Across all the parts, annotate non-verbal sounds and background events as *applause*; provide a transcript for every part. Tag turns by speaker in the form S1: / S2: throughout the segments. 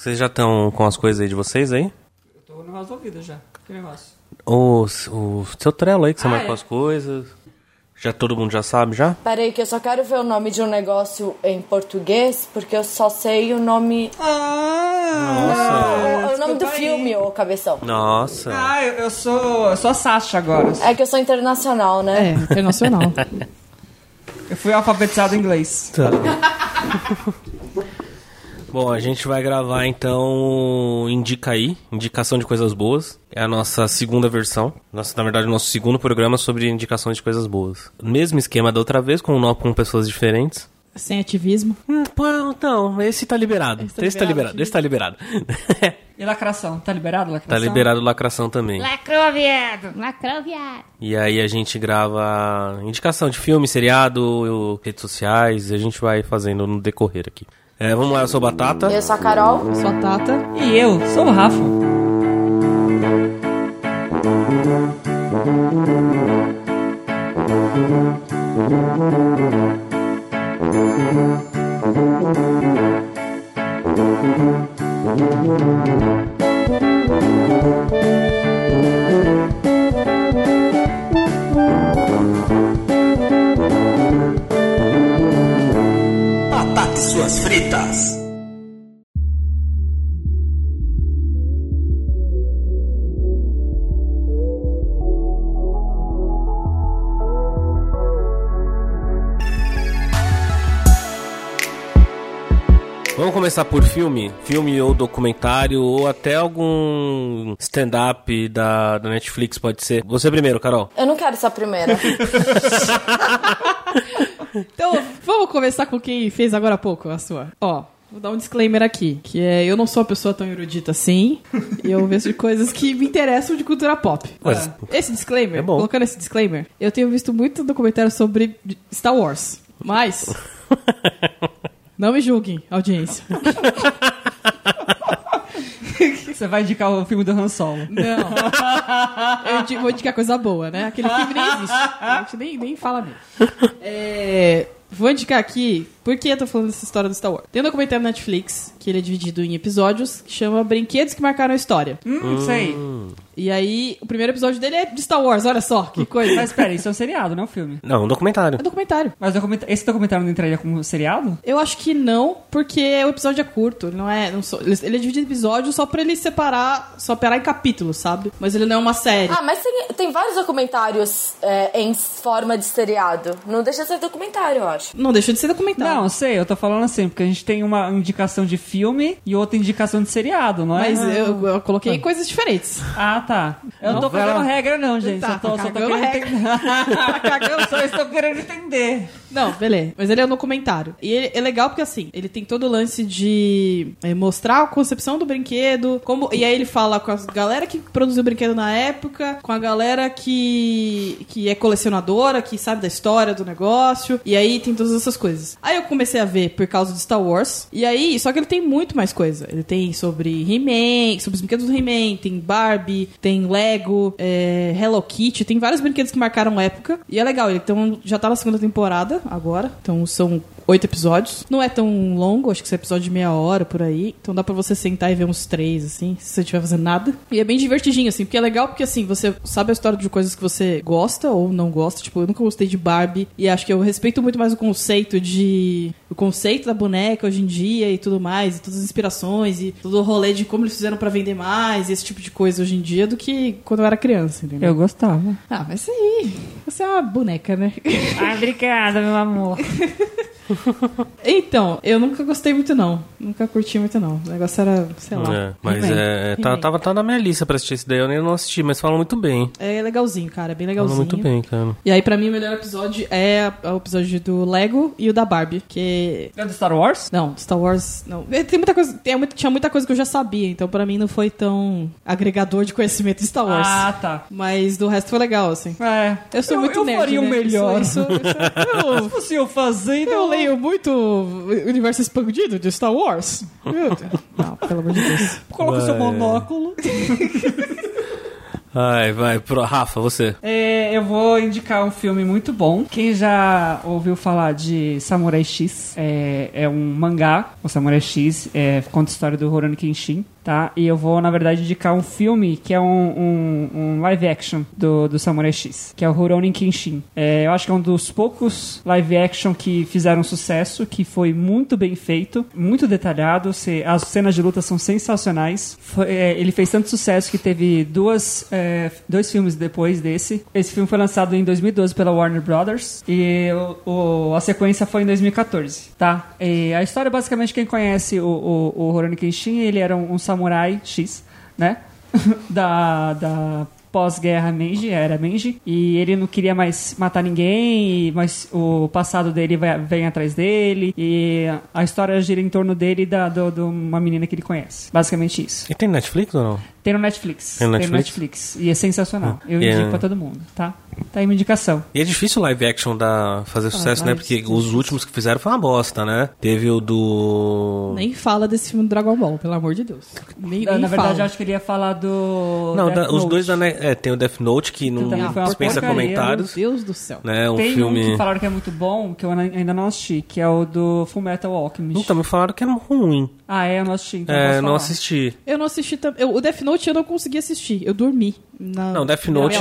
S1: Vocês já estão com as coisas aí de vocês aí?
S2: Eu tô no resolvido já. Que negócio?
S1: O, o seu trelo aí que você
S2: Ah,
S1: marcou
S2: é.
S1: as coisas. Já todo mundo já sabe já?
S3: Peraí, que eu só quero ver o nome de um negócio em português, porque eu só sei o nome.
S2: Ah!
S3: o, o nome do filme, ô cabeção.
S1: Nossa.
S2: Ah, eu, eu sou. Eu sou a Sasha agora.
S3: É que eu sou internacional, né?
S4: É, internacional.
S2: Eu fui alfabetizado em inglês.
S1: Tá. *laughs* Bom, a gente vai gravar então Indica aí, indicação de coisas boas. É a nossa segunda versão. Nossa, na verdade, o nosso segundo programa sobre indicações de coisas boas. Mesmo esquema da outra vez, com, nó- com pessoas diferentes.
S4: Sem ativismo.
S1: Hum, pô, não, esse tá liberado.
S4: Esse
S1: Esse
S4: tá
S1: tá
S4: liberado,
S1: esse tá liberado.
S2: E lacração? Tá liberado
S1: tá
S2: lacração?
S1: liberado lacração também.
S5: Lacrou, viado. Lacrou, viado.
S1: E aí a gente grava indicação de filme, seriado, redes sociais, e a gente vai fazendo no decorrer aqui. É, vamos lá, eu sou Batata.
S3: Eu sou a Carol.
S4: Sou a Tata.
S2: E eu sou o Rafa.
S6: Suas fritas.
S1: Vamos começar por filme? Filme ou documentário, ou até algum stand-up da, da Netflix, pode ser. Você primeiro, Carol.
S3: Eu não quero ser a primeira. *laughs*
S4: Então, vamos começar com quem fez agora há pouco a sua. Ó, vou dar um disclaimer aqui, que é eu não sou uma pessoa tão erudita assim, e eu vejo coisas que me interessam de cultura pop.
S1: Mas-
S4: Esse disclaimer,
S1: É bom.
S4: colocando esse disclaimer, eu tenho visto muito documentário sobre Star Wars, mas *laughs* não me julguem, audiência. *laughs* *laughs*
S2: Você vai indicar o filme do Han Solo.
S4: Não. *laughs* Eu vou indicar coisa boa, né? Aquele filme nem existe. A gente nem, nem fala nele. É, vou indicar aqui, por que eu tô falando dessa história do Star Wars? Tem um documentário na Netflix, que ele é dividido em episódios, que chama Brinquedos que Marcaram a História.
S2: Hum, sei.
S4: E aí, o primeiro episódio dele é de Star Wars, olha só, que coisa.
S2: Mas pera, isso é um seriado, não é um filme.
S1: Não, um documentário.
S4: É documentário.
S2: Mas documenta- esse documentário não entraria como seriado?
S4: Eu acho que não, porque o episódio é curto. Ele não é. Não só- ele ele é dividido em episódios só pra ele separar. Só operar em capítulos, sabe? Mas ele não é uma série.
S3: Ah, mas tem, tem vários documentários é, em forma de seriado. Não deixa de ser documentário, eu acho.
S4: Não deixa de ser documentário.
S2: Não, sei, eu tô falando assim, porque a gente tem uma indicação de filme e outra indicação de seriado, não é?
S4: Mas eu, eu coloquei coisas diferentes.
S2: Ah, tá. Eu não tô cagando regra, não, gente.
S4: Tá,
S2: só tô,
S4: tá
S2: só tô querendo
S4: regra.
S2: entender. tá *laughs* cagando, só estou querendo entender.
S4: Não, beleza. Mas ele é um documentário. E ele- é legal porque, assim, ele tem todo o lance de é, mostrar a concepção do brinquedo, como e aí ele fala com a galera que produziu o brinquedo na época, com a galera que, que é colecionadora, que sabe da história do negócio, e aí tem todas essas coisas. Aí eu comecei a ver por causa de Star Wars, e aí, só que ele tem muito mais coisa. Ele tem sobre He-Man, sobre os brinquedos do He-Man, tem Barbie, tem Lego, é, Hello Kitty, tem vários brinquedos que marcaram época, e é legal, então já tá na segunda temporada agora, então são oito episódios. Não é tão longo, acho que esse episódio de meia hora por aí. Então dá pra você sentar e ver uns três, assim, se você estiver fazendo nada. E é bem divertidinho, assim, porque é legal porque, assim, você sabe a história de coisas que você gosta ou não gosta. Tipo, eu nunca gostei de Barbie. E acho que eu respeito muito mais o conceito de. O conceito da boneca hoje em dia e tudo mais, e todas as inspirações, e todo o rolê de como eles fizeram pra vender mais, e esse tipo de coisa hoje em dia, do que quando eu era criança, entendeu?
S2: Eu gostava.
S4: Ah, mas aí. Você é uma boneca, né?
S2: Ai, obrigada, meu amor. *laughs* *laughs*
S4: Então, eu nunca gostei muito, não. Nunca curti muito, não. O negócio era, sei lá.
S1: É, mas é, tá, tava tá na minha lista pra assistir esse daí, eu nem não assisti, mas falam muito bem.
S4: É legalzinho, cara. É bem
S1: Falam
S4: legalzinho.
S1: muito bem, cara.
S4: E aí, pra mim, o melhor episódio é o episódio do Lego e o da Barbie. Que.
S2: É do Star Wars?
S4: Não, Star Wars. Não. É, Tem muita coisa. Tem muito, tinha muita coisa que eu já sabia, então pra mim não foi tão agregador de conhecimento de Star Wars.
S2: Ah, tá.
S4: Mas do resto foi legal, assim.
S2: É.
S4: Eu sou muito
S2: eu
S4: nerd.
S2: faria
S4: né?
S2: melhor.
S4: Isso, isso, isso- *laughs* eu-
S2: Fosse eu fazendo.
S4: Eu leio muito Universo Expandido de Star Wars. Meu Deus. *laughs* Não, pelo amor de Deus.
S2: Coloca o seu monóculo. *laughs*
S1: Ai, vai, pro Rafa, você.
S2: É, eu vou indicar um filme muito bom. Quem já ouviu falar de Samurai X é, é um mangá. O Samurai X é, conta a história do Rurouni Kenshin. Tá? E eu vou, na verdade, indicar um filme que é um, um, um live action do, do Samurai X, que é o Rurouni Kenshin. É, eu acho que é um dos poucos live action que fizeram sucesso, que foi muito bem feito, muito detalhado. se- As cenas de luta são sensacionais. Foi- é, ele fez tanto sucesso que teve duas, é, dois filmes depois desse. Esse filme foi lançado em 2012 pela Warner Brothers e o, o- a sequência foi em 2014, tá? E a história, basicamente, quem conhece o, o, o Rurouni Kenshin, ele era um, um samurai X, né? *laughs* da, da pós-guerra Meiji, era Meiji, e ele não queria mais matar ninguém, mas o passado dele vai- vem atrás dele, e a história gira em torno dele e da, do- de uma menina que ele conhece. Basicamente isso.
S1: E tem Netflix ou não?
S2: Tem no Netflix.
S1: Tem no
S2: Tem no
S1: Netflix?
S2: Netflix. E é sensacional. Eu
S1: E é-
S2: indico pra todo mundo, tá? Tá aí minha indicação.
S1: E é difícil live action da, fazer sucesso, né?
S2: live
S1: Porque os últimos que fizeram foi uma bosta, né? Teve o do.
S4: Nem fala desse filme do Dragon Ball, pelo amor de Deus. Nem,
S2: Na,
S4: nem
S2: na verdade,
S4: fala.
S2: eu acho que ele ia falar do.
S1: Não,
S2: Death
S1: da- os dois da. Ne- É, tem o Death Note que não
S2: também foi uma
S1: dispensa
S2: porcaria,
S1: comentários.
S4: Meu Deus do céu.
S1: Né? Um
S2: Tem um
S1: filme.
S2: que falaram que é muito bom, que eu ainda não assisti, que é o do Full Metal Alchemist.
S1: Então, me falaram que era ruim.
S2: Ah, é? Eu não assisti. Então
S1: é,
S2: posso
S1: não assisti.
S4: Eu não assisti também. O Death Note eu não consegui assistir. Eu dormi. Na...
S1: Não, Death Note.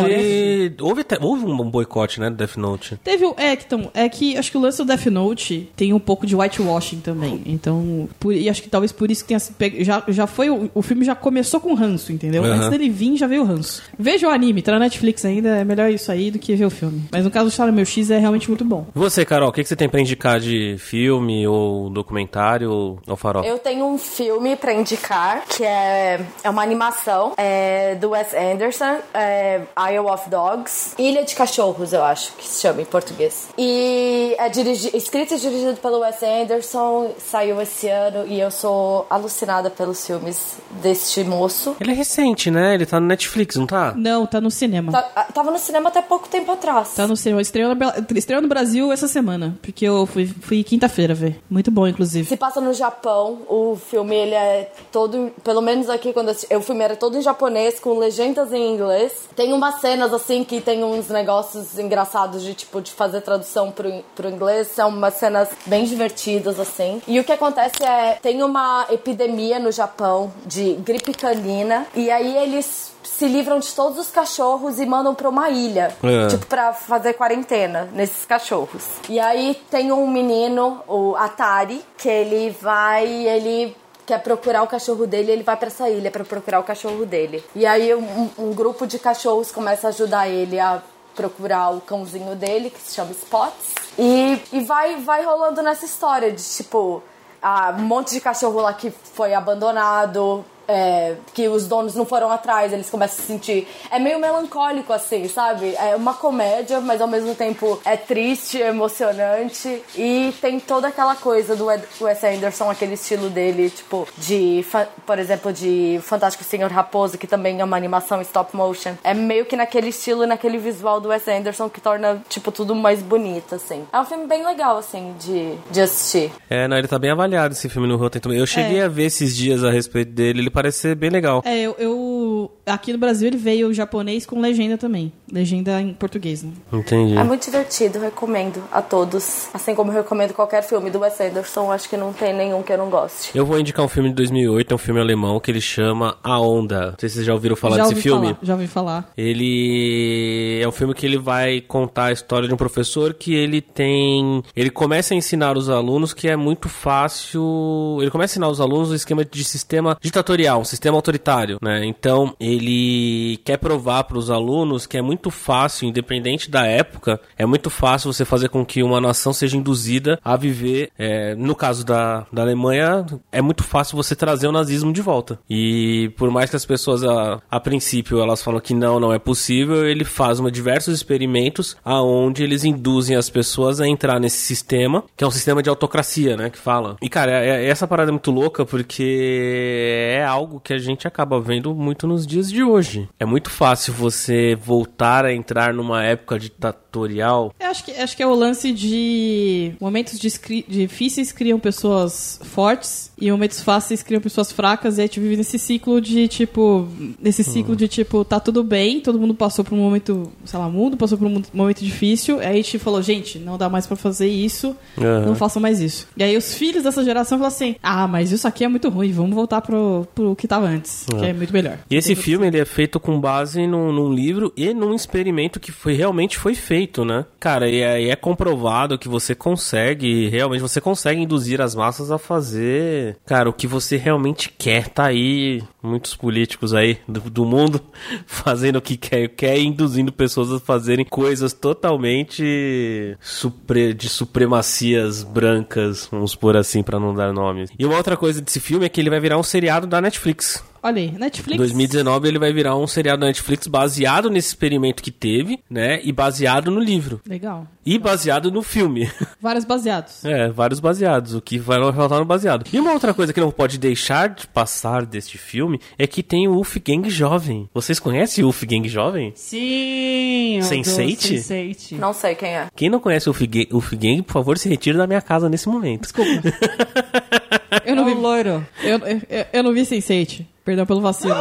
S1: Houve, até- houve um boicote, né? Do Death Note.
S4: Teve o. É, que então, é que acho que o lance do Death Note tem um pouco de whitewashing também. Então. Por, e acho que talvez por isso que tenha pego. Já, já foi. O, o filme já começou com ranço, entendeu?
S1: Aham.
S4: Antes dele vir, já veio o ranço. Veja o anime, tá na Netflix ainda. É melhor isso aí do que ver o filme. Mas no caso do Samurai X é realmente muito bom.
S1: E Você, Carol, o que, que você tem pra indicar de filme ou documentário ou, ou farol?
S3: Eu tenho um filme pra indicar, que é, é uma animação é, do Wes Anderson, é, Isle of Dogs. Ilha de Cachorros, eu acho que se chama em português. E é dirigi- escrito e dirigido pelo Wes Anderson, saiu esse ano e eu sou alucinada pelos filmes deste moço.
S1: Ele é recente, né? Ele tá no Netflix, não tá?
S4: Não, tá no cinema.
S3: Tá- ah, tava no cinema até pouco tempo atrás.
S4: Tá no cinema. Estreou, na- estreou no Brasil essa semana. Porque eu fui, fui quinta-feira ver. Muito bom, inclusive.
S3: Se passa no Japão, o filme ele é todo, pelo menos aqui quando eu assisti, o filme era todo em japonês com legendas em inglês. Tem umas cenas assim que tem uns negócios engraçados de tipo de fazer tradução pro, pro inglês, são umas cenas bem divertidas assim. E o que acontece é tem uma epidemia no Japão de gripe canina e aí eles se livram de todos os cachorros e mandam pra uma ilha.
S1: É.
S3: Tipo, pra fazer quarentena nesses cachorros. E aí tem um menino, o Atari, que ele vai, ele quer procurar o cachorro dele, ele vai pra essa ilha pra procurar o cachorro dele. E aí um, um grupo de cachorros começa a ajudar ele a procurar o cãozinho dele, que se chama Spots. E, e vai, vai rolando nessa história de tipo, ah, um monte de cachorro lá que foi abandonado, é, que os donos não foram atrás, eles começam a se sentir. É meio melancólico, assim, sabe? É uma comédia, mas ao mesmo tempo é triste, emocionante. E tem toda aquela coisa do Ed- Wes Anderson, aquele estilo dele, tipo, de, por exemplo, de Fantástico Senhor Raposo, que também é uma animação stop motion. É meio que naquele estilo, naquele visual do Wes Anderson que torna, tipo, tudo mais bonito, assim. É um filme bem legal, assim, de, de assistir.
S1: É, não, ele tá bem avaliado esse filme no Rotten Tomatoes. Eu cheguei
S4: É.
S1: a ver esses dias a respeito dele, ele parece ser bem legal.
S4: É, eu, eu- Aqui no Brasil ele veio japonês com legenda também. Legenda em português, né?
S1: Entendi.
S3: É muito divertido, recomendo a todos. Assim como eu recomendo qualquer filme do Wes Anderson, acho que não tem nenhum que eu não goste.
S1: Eu vou indicar um filme de 2008, é um filme alemão que ele chama A Onda. Não sei se vocês já ouviram falar
S4: já
S1: desse
S4: ouvi
S1: filme.
S4: Falar, já ouvi falar.
S1: Ele é um filme que ele vai contar a história de um professor que ele tem, ele começa a ensinar os alunos que é muito fácil, ele começa a ensinar os alunos o esquema de sistema ditatorial, um sistema autoritário, né? Então, ele quer provar para os alunos que é muito fácil, independente da época, é muito fácil você fazer com que uma nação seja induzida a viver, é, no caso da, da Alemanha, é muito fácil você trazer o nazismo de volta. E por mais que as pessoas a, a princípio elas falam que não, não é possível, ele faz uma diversos experimentos aonde eles induzem as pessoas a entrar nesse sistema, que é um sistema de autocracia, né, que fala. E cara, é- é- essa parada é muito louca porque é algo que a gente acaba vendo muito nos dias de hoje. É muito fácil você voltar a entrar numa época ditatorial.
S4: Eu acho que, acho que é o lance de momentos difíceis criam pessoas fortes e momentos fáceis criam pessoas fracas e a gente vive nesse ciclo de tipo, nesse ciclo de tipo, tá tudo bem, todo mundo passou por um momento, sei lá, mundo passou por um mo- momento difícil, aí a gente falou, gente, não dá mais pra fazer isso,
S1: Aham.
S4: não façam mais isso. E aí os filhos dessa geração falam assim, ah, mas isso aqui é muito ruim, vamos voltar pro, pro que tava antes, que é muito melhor.
S1: E esse filme ele é feito com base num, num livro e num experimento que foi realmente foi feito, né? Cara, e é, e é comprovado que você consegue, realmente você consegue induzir as massas a fazer, cara, o que você realmente quer. Tá aí muitos políticos aí do, do mundo *laughs* fazendo o que quer, quer e induzindo pessoas a fazerem coisas totalmente supre- de supremacias brancas, vamos por assim pra não dar nomes. E uma outra coisa desse filme é que ele vai virar um seriado da Netflix.
S4: Olha aí, Netflix.
S1: Em 2019 ele vai virar um seriado da Netflix baseado nesse experimento que teve, né? E baseado no livro.
S4: Legal.
S1: E baseado no filme. *laughs*
S4: Vários baseados.
S1: É, vários baseados, o que vai faltar no baseado. E uma outra coisa que não pode deixar de passar deste filme é que tem o Wolfgang Jovem. Vocês conhecem o Wolfgang Jovem?
S2: Sim! o do
S1: Sense8?
S2: Sense8.
S3: Não sei quem é.
S1: Quem não conhece o Wolfgang, Wolfgang, por favor, se retire da minha casa nesse momento.
S4: Desculpa. *laughs* Eu
S2: É
S4: não
S2: o
S4: vi.
S2: loiro.
S4: Eu, eu, eu não vi Sense8. Perdão pelo vacilo.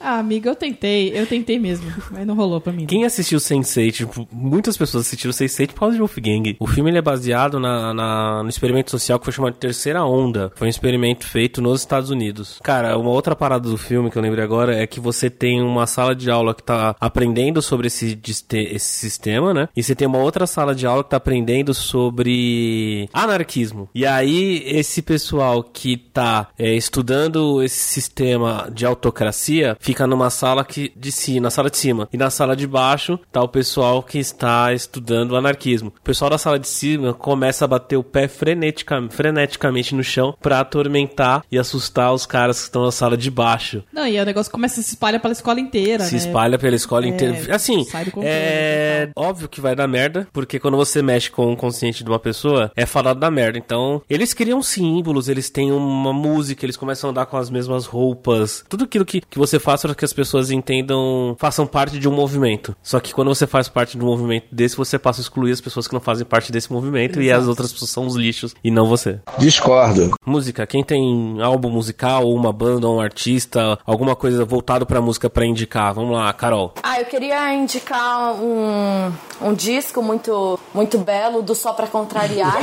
S4: Ah, amiga, eu tentei. Eu tentei mesmo. Mas não rolou pra mim.
S1: Quem assistiu Sense8, tipo, muitas pessoas assistiram Sense8 por causa de Wolfgang. O filme ele é baseado na, na- no experimento social que foi chamado de Terceira Onda. Foi um experimento feito nos Estados Unidos. Cara, uma outra parada do filme que eu lembrei agora é que você tem uma sala de aula que tá aprendendo sobre esse, esse sistema, né? E você tem uma outra sala de aula que tá aprendendo sobre anarquismo. E aí, esse pessoal que tá é, estudando esse sistema de autocracia fica numa sala que de cima, na sala de cima. E na sala de baixo tá o pessoal que está estudando anarquismo. O pessoal da sala de cima começa a bater o pé frenetica, freneticamente no chão pra atormentar e assustar os caras que estão na sala de baixo.
S4: Não, e o negócio começa a se espalhar pela escola inteira,
S1: Se
S4: né?
S1: espalha pela escola inteira. Assim, é óbvio que vai dar merda, porque quando você mexe com o consciente de uma pessoa, é falado da merda. Então, eles criam símbolos, eles têm uma música, eles começam a andar com as mesmas roupas. Tudo aquilo que, que você faz para que as pessoas entendam, façam parte de um movimento. Só que quando você faz parte de um movimento desse, você passa a excluir as pessoas que não fazem parte desse movimento e as outras pessoas são os lixos e não você.
S6: Discordo.
S1: Música, quem tem álbum musical, ou uma banda, ou um artista, alguma coisa voltado pra música pra indicar? Vamos lá, Carol.
S3: Ah, eu queria indicar um, um disco muito, muito belo do Só Pra Contrariar,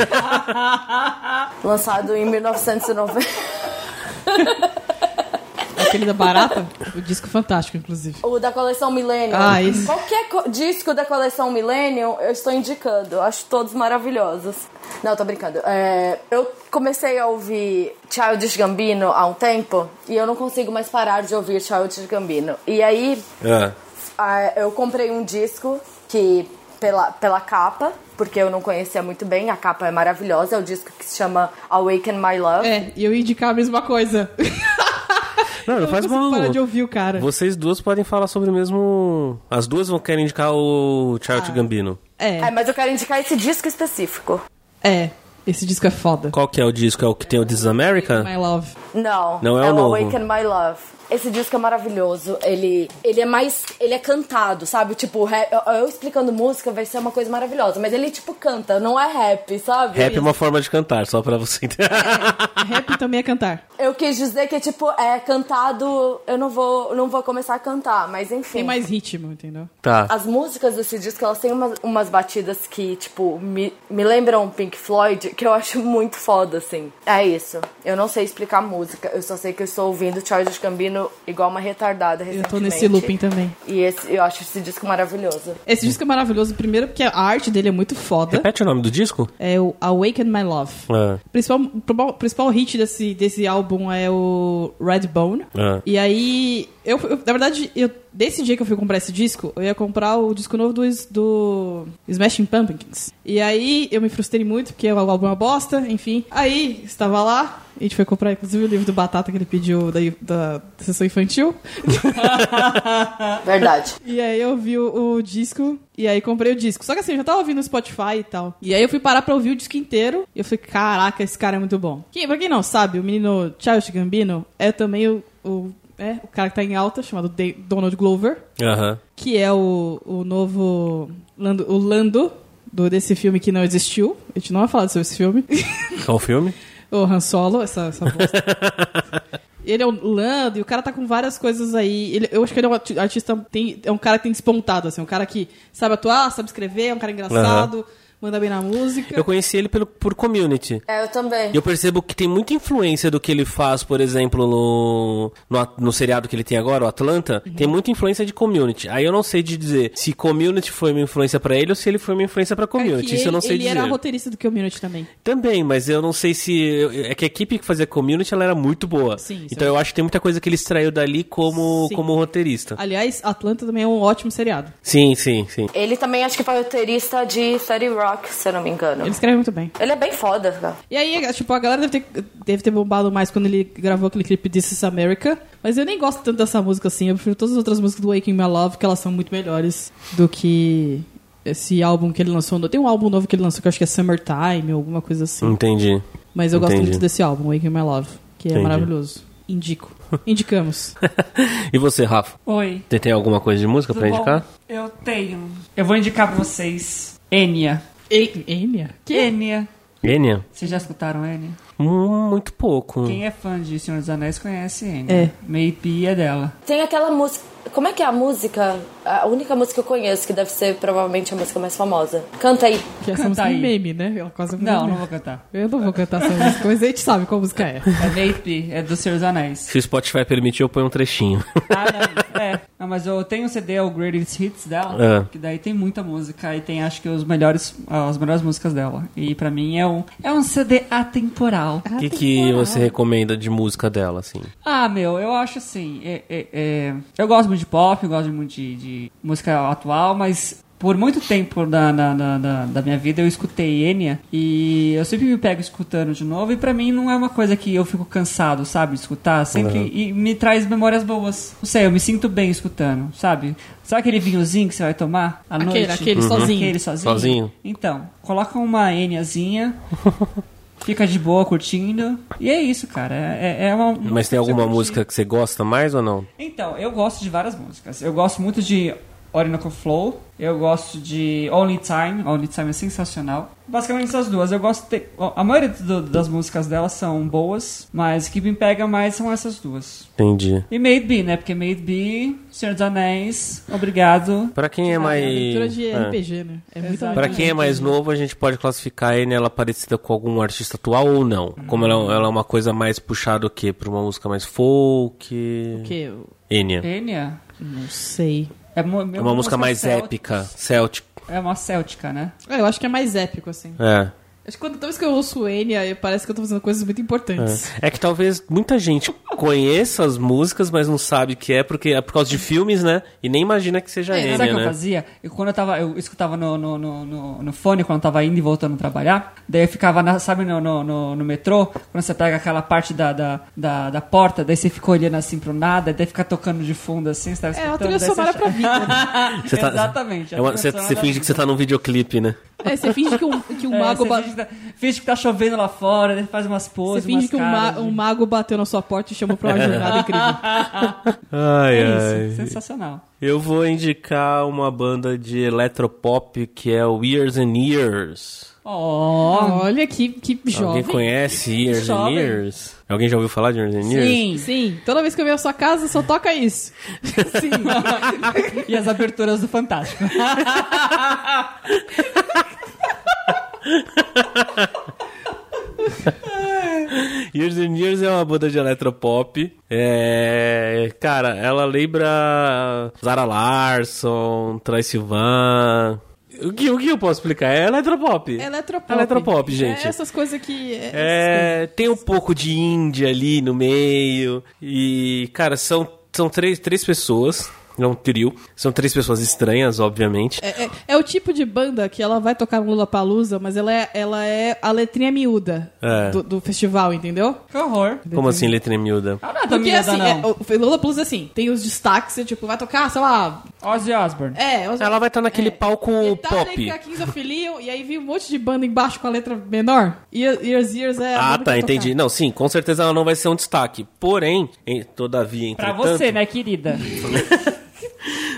S3: *laughs* lançado em 1990. *laughs*
S4: Aquele da Barata, o disco fantástico, inclusive.
S3: O da coleção Millennium.
S4: Ah, esse.
S3: Qualquer co- disco da coleção Millennium, eu estou indicando. Eu acho todos maravilhosos. Não, tô brincando. É, eu comecei a ouvir Childish Gambino há um tempo e eu não consigo mais parar de ouvir Childish Gambino. E aí,
S1: É.
S3: ah, eu comprei um disco que pela, pela capa, porque eu não conhecia muito bem, a capa é maravilhosa, é o disco que se chama Awaken My Love.
S4: É, e eu ia indicar a mesma coisa. *laughs*
S1: Não, não
S4: eu
S1: faz mal.
S4: parar de ouvir o cara.
S1: Vocês duas podem falar sobre o mesmo. As duas vão querer indicar o Child Gambino.
S3: É,
S4: É,
S3: mas eu quero indicar esse disco específico.
S4: é. Esse disco é foda.
S1: Qual que é o disco? É o que tem o This is America?
S4: My Love.
S3: Não,
S1: Não é o
S3: o
S1: novo.
S3: Awaken My Love. Esse disco é maravilhoso. Ele, ele é mais. Ele é cantado, sabe? Tipo, rap- eu, eu explicando música vai ser uma coisa maravilhosa. Mas ele, tipo, canta, não é rap, sabe?
S1: Rap é uma forma de cantar, só pra você entender.
S4: Rap também é cantar.
S3: Eu quis dizer que, tipo, é cantado. Eu não vou, não vou começar a cantar, mas enfim.
S4: Tem mais ritmo, entendeu?
S1: tá.
S3: As músicas desse disco, elas têm umas, umas batidas que, tipo, me, me lembram Pink Floyd, que eu acho muito foda, assim. É isso. Eu não sei explicar música, eu só sei que eu estou ouvindo Charles Gambino igual uma retardada
S4: Eu
S3: recentemente.
S4: tô nesse looping também.
S3: E esse, eu acho esse disco maravilhoso.
S4: Esse disco é maravilhoso, primeiro porque a arte dele é muito foda.
S1: Repete o nome do disco?
S4: É o Awaken My Love.
S1: É.
S4: O principal, principal- principal hit desse, desse álbum é o Redbone.
S1: É.
S4: E aí, eu, eu- na verdade, eu, desse dia que eu fui comprar esse disco, eu ia comprar o disco novo do, do Smashing Pumpkins. E aí, eu me frustrei muito, porque o álbum é uma bosta, enfim. Aí, estava lá, a gente foi comprar, inclusive, o livro do Batata que ele pediu da, da sessão infantil. *laughs*
S3: Verdade.
S4: E aí eu vi o, o disco, e aí comprei o disco. Só que assim, eu já tava ouvindo no Spotify e tal. E aí eu fui parar pra ouvir o disco inteiro, e eu falei, caraca, esse cara é muito bom. Quem, pra quem não sabe, o menino Charles Gambino é também o, o é, o cara que tá em alta, chamado Da- Donald Glover, que é o, o novo Lando, o Lando do, desse filme que não existiu. A gente não vai falar sobre esse filme. *laughs*
S1: Qual filme?
S4: o Han Solo, essa, essa. *laughs* Ele é o Lando e o cara tá com várias coisas aí. Ele- eu acho que ele é um arti- artista. Tem, é um cara que tem despontado, assim. Um cara que sabe atuar, sabe escrever, é um cara engraçado, manda bem na música.
S1: Eu conheci ele pelo, por Community.
S3: É, eu também.
S1: E eu percebo que tem muita influência do que ele faz, por exemplo, no, no, no seriado que ele tem agora, o Atlanta.
S4: Uhum.
S1: Tem muita influência de Community. Aí eu não sei de dizer se Community foi uma influência pra ele ou se ele foi uma influência pra
S4: É
S1: Community.
S4: que
S1: Isso eu
S4: ele,
S1: não sei
S4: ele
S1: dizer.
S4: era roteirista do Community também.
S1: Também, mas eu não sei se. É que a equipe que fazia Community ela era muito boa.
S4: Sim,
S1: então
S4: é.
S1: eu acho que tem muita coisa que ele extraiu dali como,
S4: Sim.
S1: como roteirista.
S4: Aliás, Atlanta também é um ótimo seriado.
S1: Sim, sim, sim.
S3: Ele também acho que foi roteirista de 30 Rock, se eu não me engano.
S4: Ele escreve muito bem.
S3: Ele é bem foda, cara.
S4: E aí, tipo, a galera deve ter, deve ter bombado mais quando ele gravou aquele clipe This is America. Mas eu nem gosto tanto dessa música assim. Eu prefiro todas as outras músicas do Waking My Love, que elas são muito melhores do que esse álbum que ele lançou. Tem um álbum novo que ele lançou que eu acho que é Summertime ou alguma coisa assim.
S1: Entendi.
S4: Mas eu gosto
S1: Entendi.
S4: muito desse álbum, Waking My Love, que é
S1: Entendi.
S4: maravilhoso. Indico. *laughs* Indicamos. *laughs*
S1: e você, Rafa?
S2: Oi.
S1: Você tem alguma coisa de música
S2: Tudo
S1: pra
S2: bom?
S1: indicar?
S2: Eu tenho. Eu vou indicar pra vocês Enya.
S4: E- Enya? Que?
S2: Enya.
S1: Enya?
S2: Vocês já escutaram Enya?
S1: Hum, muito pouco.
S2: Quem é fã de Senhor dos Anéis conhece Enya.
S4: É.
S2: Maybe é dela.
S3: Tem aquela música. Como é que é a música? A única música que eu conheço, que deve ser provavelmente a música mais famosa. Canta aí.
S4: Que essa
S2: Canta
S4: música é
S2: aí.
S4: meme, né? Ela quase virou
S2: Não,
S4: meme.
S2: não vou cantar.
S4: Eu não vou cantar essa música, mas a gente sabe qual música é.
S2: É Maybe, é do Senhor dos Anéis.
S1: Se o Spotify permitir, eu ponho um trechinho.
S2: Ah, não, é. Não, mas eu tenho um CD, é o Greatest Hits dela,
S1: É.
S2: que daí tem muita música e tem acho que os melhores, as melhores músicas dela. E pra mim é um, é um CD atemporal.
S1: O que, que você recomenda de música dela, assim?
S2: Ah, meu, eu acho assim, é- é- é, eu gosto muito de pop, gosto muito de, de música atual, mas por muito tempo da, da, da, da- da minha vida eu escutei Enya e eu sempre me pego escutando de novo e pra mim não é uma coisa que eu fico cansado, sabe, de escutar, sempre
S1: Uhum.
S2: e me traz memórias boas. Não sei, eu me sinto bem escutando, sabe? Sabe aquele vinhozinho que você vai tomar à
S4: Aquele-
S2: noite?
S4: aquele Uhum. sozinho.
S2: Aquele sozinho?
S1: Sozinho.
S2: Então, coloca uma Enyazinha, *laughs* fica de boa curtindo e é isso, cara. É, é uma,
S1: Mas tem alguma música que você gosta mais ou não?
S2: Então, eu gosto de várias músicas. Eu gosto muito de Orinoco Flow. Eu gosto de Only Time. Only Time é sensacional. Basicamente essas duas. Eu gosto de... A maioria do- das músicas delas são boas, mas o que me pega mais são essas duas.
S1: Entendi.
S2: E Made Be, né? Porque Made Be, Senhor dos Anéis, obrigado.
S1: Pra quem é mais.
S4: É leitura de
S1: é.
S4: RPG, né? É muito.
S1: Pra quem é mais novo, a gente pode classificar a Enya ela parecida com algum artista atual ou não. Como ela, ela é uma coisa mais puxada o quê? Pra uma música mais folk.
S4: O que? Eu
S1: Enya.
S2: Enya
S4: não sei.
S2: É mo-
S1: É uma música mais
S2: céltica.
S1: épica, céltica.
S2: É uma céltica, né?
S4: É, eu acho que é mais épico, assim.
S1: É.
S4: Acho que quando, toda vez que eu ouço Enya, parece que eu tô fazendo coisas muito importantes.
S1: É que talvez muita gente conheça as músicas, mas não sabe o que é, porque é por causa de filmes, né? E nem imagina que seja
S2: É,
S1: Enya,
S2: sabe o que eu
S1: né?
S2: fazia? Eu, quando eu tava, eu escutava no, no, no, no, no fone quando eu tava indo e voltando a trabalhar. Daí eu ficava, na, sabe, no, no, no, no metrô, quando você pega aquela parte da, da, da, da porta, daí você fica olhando assim pro nada, daí fica tocando de fundo assim, você tava
S4: É,
S2: escutando.
S4: uma trilha
S2: daí você
S4: sonora
S2: acha-
S4: pra vida, né?
S1: Tá- *laughs*
S2: Exatamente. a
S1: É uma-
S2: trilha
S1: Você você finge que você tá num videoclipe, né?
S4: É, você finge que um, que um
S2: É,
S4: mago...
S2: você
S4: ba-
S2: finge, que tá, finge que tá chovendo lá fora, daí faz umas
S4: Você
S2: poses,
S4: finge
S2: umas
S4: que um, ma-
S2: caras
S4: um mago bateu na sua porta e chamou pra uma jornada incrível. *laughs*
S1: Ai,
S2: É isso, sensacional.
S1: Eu vou indicar uma banda de eletropop que é o Years and Years.
S2: Oh,
S4: Olha que, que jovem.
S1: Alguém conhece Years and. Years? Alguém já ouviu falar de Years and Years?
S2: sim.
S4: Sim, toda vez que eu venho à sua casa, só toca isso. *laughs* Sim.
S2: E as aberturas do Fantástico. *laughs*
S1: Years and Years é uma banda de eletropop. É, cara, ela lembra Zara Larson, Troy Sivan. O que, o que eu posso explicar? É eletropop.
S4: Eletropop.
S1: Eletropop, gente.
S4: É essas coisas que... É,
S1: É, tem um pouco de indie ali no meio. E, cara, são, são três, três pessoas. É um trio. São três pessoas estranhas, obviamente.
S4: É, é- é o tipo de banda que ela vai tocar no Lollapalooza, mas ela é, ela é a letrinha miúda
S1: É.
S4: do, do festival, entendeu?
S2: Que horror.
S1: Como assim, letrinha miúda?
S2: Ah, não é
S4: Porque assim,
S2: não.
S4: é, o Lollapalooza assim, tem os destaques, você, tipo, vai tocar, sei lá,
S2: Ozzy Osbourne.
S4: É, os-
S1: Ela vai estar naquele
S4: é.
S1: palco
S4: Metallica,
S1: pop.
S4: Of Leon, e aí vi um monte de banda embaixo com a letra menor. Years, Years, Years é a
S1: Ah, tá, entendi.
S4: tocar.
S1: Não, sim, com certeza ela não vai ser um destaque. Porém, em- todavia,
S2: Pra
S1: entretanto...
S2: você, né, querida? *laughs*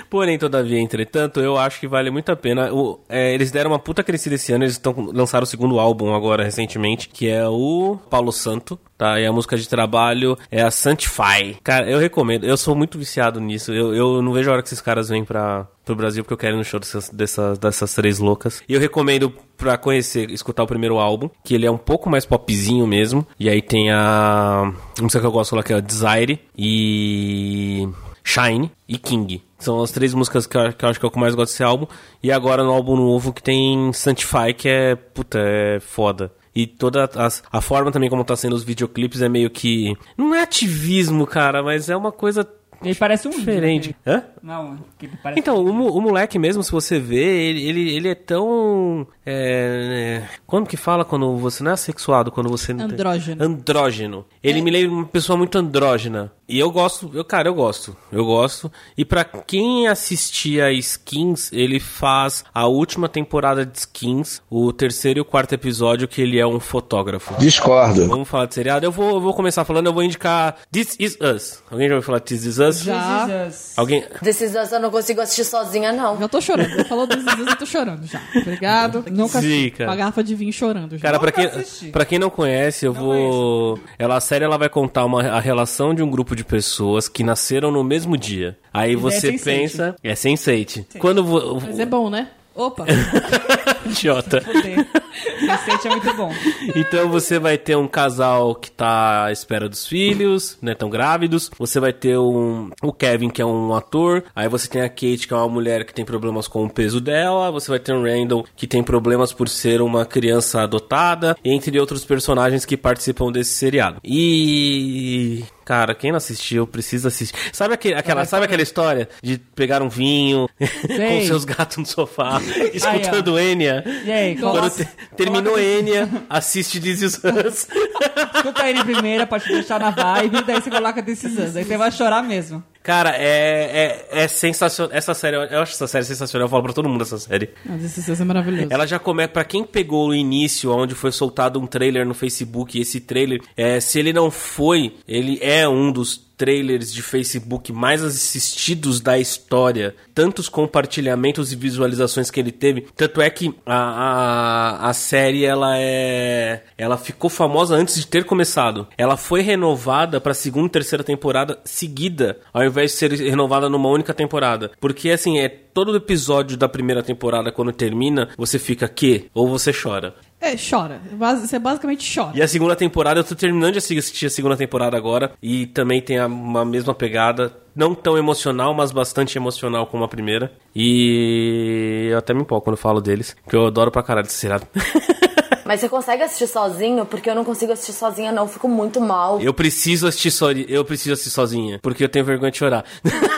S1: Porém, todavia, entretanto, eu acho que vale muito a pena. O- é, eles deram uma puta crescida esse ano, eles estão lançaram o segundo álbum agora, recentemente, que é o Paulo Santo, tá? E a música de trabalho é a Sanctify. Cara, eu recomendo, eu sou muito viciado nisso. Eu, eu não vejo a hora que esses caras vêm pra, pro Brasil, porque eu quero ir no show dessas, dessas, dessas três loucas. E eu recomendo pra conhecer, escutar o primeiro álbum, que ele é um pouco mais popzinho mesmo. E aí tem a música que eu gosto lá, que é a Desire e Shine e King. São as três músicas que eu, que eu acho que é o que eu mais gosto desse álbum. E agora no álbum novo que tem Sanctify, que é, puta, é foda. E toda as- a forma também como tá sendo os videoclipes é meio que... Não é ativismo, cara, mas é uma coisa
S2: Ele parece um
S1: diferente.
S2: né?
S1: Hã?
S2: Não, que ele parece
S1: Então, o, mo- o moleque mesmo, se você vê, ele, ele, ele é tão. É, é, como que fala quando você não é assexuado? Quando você tem-
S4: Andrógeno.
S1: Andrógeno. Ele me lembra uma pessoa muito andrógena. E eu gosto, eu, cara, eu gosto. Eu gosto. E pra quem assistia Skins, ele faz a última temporada de Skins, o terceiro e o quarto episódio, que ele é um fotógrafo.
S6: Discordo.
S1: Vamos falar de seriado. Eu vou, eu vou começar falando, eu vou indicar This Is Us. Alguém já ouviu falar de This Is Us?
S4: Já.
S2: Jesus.
S1: Alguém.
S3: This Is Us eu não consigo assistir sozinha, não.
S4: Já tô chorando. Ele falou desses dias, eu tô chorando já. Obrigado. *laughs*
S2: Nunca
S1: cara.
S4: Uma garrafa de vinho chorando já.
S1: Cara, pra quem,
S2: assisti.
S1: pra quem não conhece, eu vou. Ela, a série ela vai contar uma, a relação de um grupo de pessoas que nasceram no mesmo dia. Aí você
S2: Sense8.
S1: pensa. É sense Quando. vo-
S4: Mas é bom, né? Opa. *laughs*
S1: Idiota.
S2: Recente é muito bom.
S1: Então você vai ter um casal que tá à espera dos filhos, né? Tão grávidos. Você vai ter um, o Kevin, que é um ator. Aí você tem a Kate, que é uma mulher que tem problemas com o peso dela. Você vai ter o Randall, que tem problemas por ser uma criança adotada. Entre outros personagens que participam desse seriado. E. Cara, quem não assistiu precisa assistir. Sabe, aquele, aquela, sabe aquela história de pegar um vinho *laughs* com seus gatos no sofá, *laughs* escutando Enya?
S2: E aí,
S1: Quando te- terminou Enya, assiste This Is Us. *laughs*
S2: Escuta ele primeiro pra te deixar na vibe, daí você coloca decisões. Aí você vai chorar mesmo.
S1: Cara, é, é, é sensacional. Essa série, eu acho essa série sensacional. Eu falo pra todo mundo essa série.
S4: Mas esse é maravilhoso.
S1: Ela já começa. Pra quem pegou o início, onde foi soltado um trailer no Facebook, esse trailer, é, se ele não foi, ele é um dos trailers de Facebook mais assistidos da história. Tantos compartilhamentos e visualizações que ele teve. Tanto é que a, a, a série ela é. Ela ficou famosa antes de ter começado. Ela foi renovada pra segunda e terceira temporada seguida, ao invés de ser renovada numa única temporada. Porque assim, é todo episódio da primeira temporada, quando termina, você fica que? Ou você chora.
S4: É, chora. Você basicamente chora.
S1: E a segunda temporada, eu tô terminando de assistir a segunda temporada agora. E também tem a, uma mesma pegada. Não tão emocional, mas bastante emocional como a primeira. E eu até me empolgo quando eu falo deles. Que eu adoro pra caralho esse seriado. *laughs*
S3: Mas você consegue assistir sozinho? Porque eu não consigo assistir sozinha, não. Eu fico muito mal.
S1: eu preciso assistir so... eu preciso assistir sozinha. Porque eu tenho vergonha de chorar. *laughs*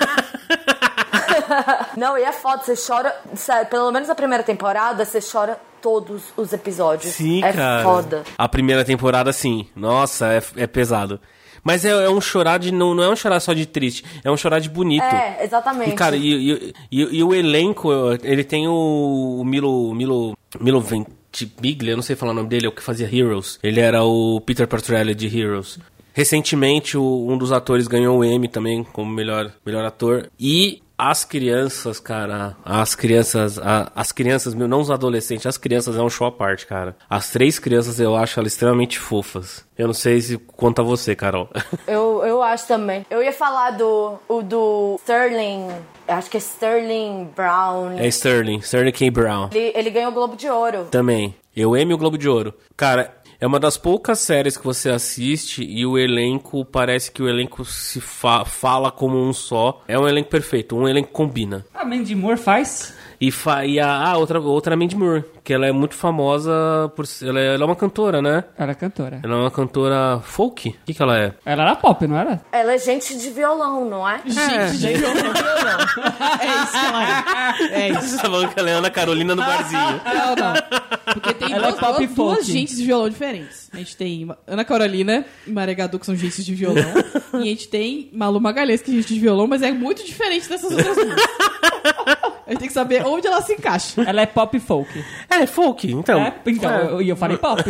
S3: Não, e é foda, você chora. Sério, pelo menos a primeira temporada, você chora todos os episódios.
S1: Sim,
S3: é
S1: cara.
S3: foda.
S1: A primeira temporada, sim. Nossa, é, é pesado. Mas é, é um chorar de. Não, não é um chorar só de triste, é um chorar de bonito.
S3: É, exatamente.
S1: E, cara, e, e, e- e o elenco, ele tem o, o Milo. Milo. Milo Ventimiglia, eu não sei falar o nome dele, é o que fazia Heroes. Ele era o Peter Pastorelli de Heroes. Recentemente, o- um dos atores ganhou o Emmy também como melhor, melhor ator. E as crianças, cara, as crianças, a- as crianças, meu, não os adolescentes, as crianças é um show à parte, cara. As três crianças eu acho elas extremamente fofas. Eu não sei se quanto a você, Carol. *laughs*
S3: Eu, eu acho também. Eu ia falar do, o do Sterling. Acho que é Sterling Brown.
S1: é Sterling, Sterling K. Brown.
S3: Ele, ele ganhou o Globo de Ouro.
S1: Também. Eu Emmy o Globo de Ouro. Cara, é uma das poucas séries que você assiste e o elenco, parece que o elenco se fa- fala como um só. É um elenco perfeito, um elenco combina.
S2: A Mandy Moore faz.
S1: E, fa e a ah, outra, outra é a Mandy Moore, que ela é muito famosa por ser- ela é, ela é uma cantora, né?
S2: Ela é cantora.
S1: Ela é uma cantora folk? O que, que ela é?
S2: Ela era pop, não era?
S3: Ela é gente de violão, não é?
S4: Gente, de violão. *laughs* É isso que ela é. É isso.
S1: Tá falando que ela é Ana Carolina no barzinho.
S4: Não, não. Porque tem
S2: Ela é
S4: duas,
S2: pop
S4: duas, duas gentes de violão diferentes. A gente tem Ana Carolina e Maria Gadu, que são gentes de violão. *laughs* e a gente tem Malu Magalhães, que é gente de violão, mas é muito diferente dessas outras duas. *laughs* *laughs* A gente tem que saber onde ela se encaixa.
S2: Ela é pop folk.
S1: É, folk, então.
S2: É, então, eu, eu falei pop.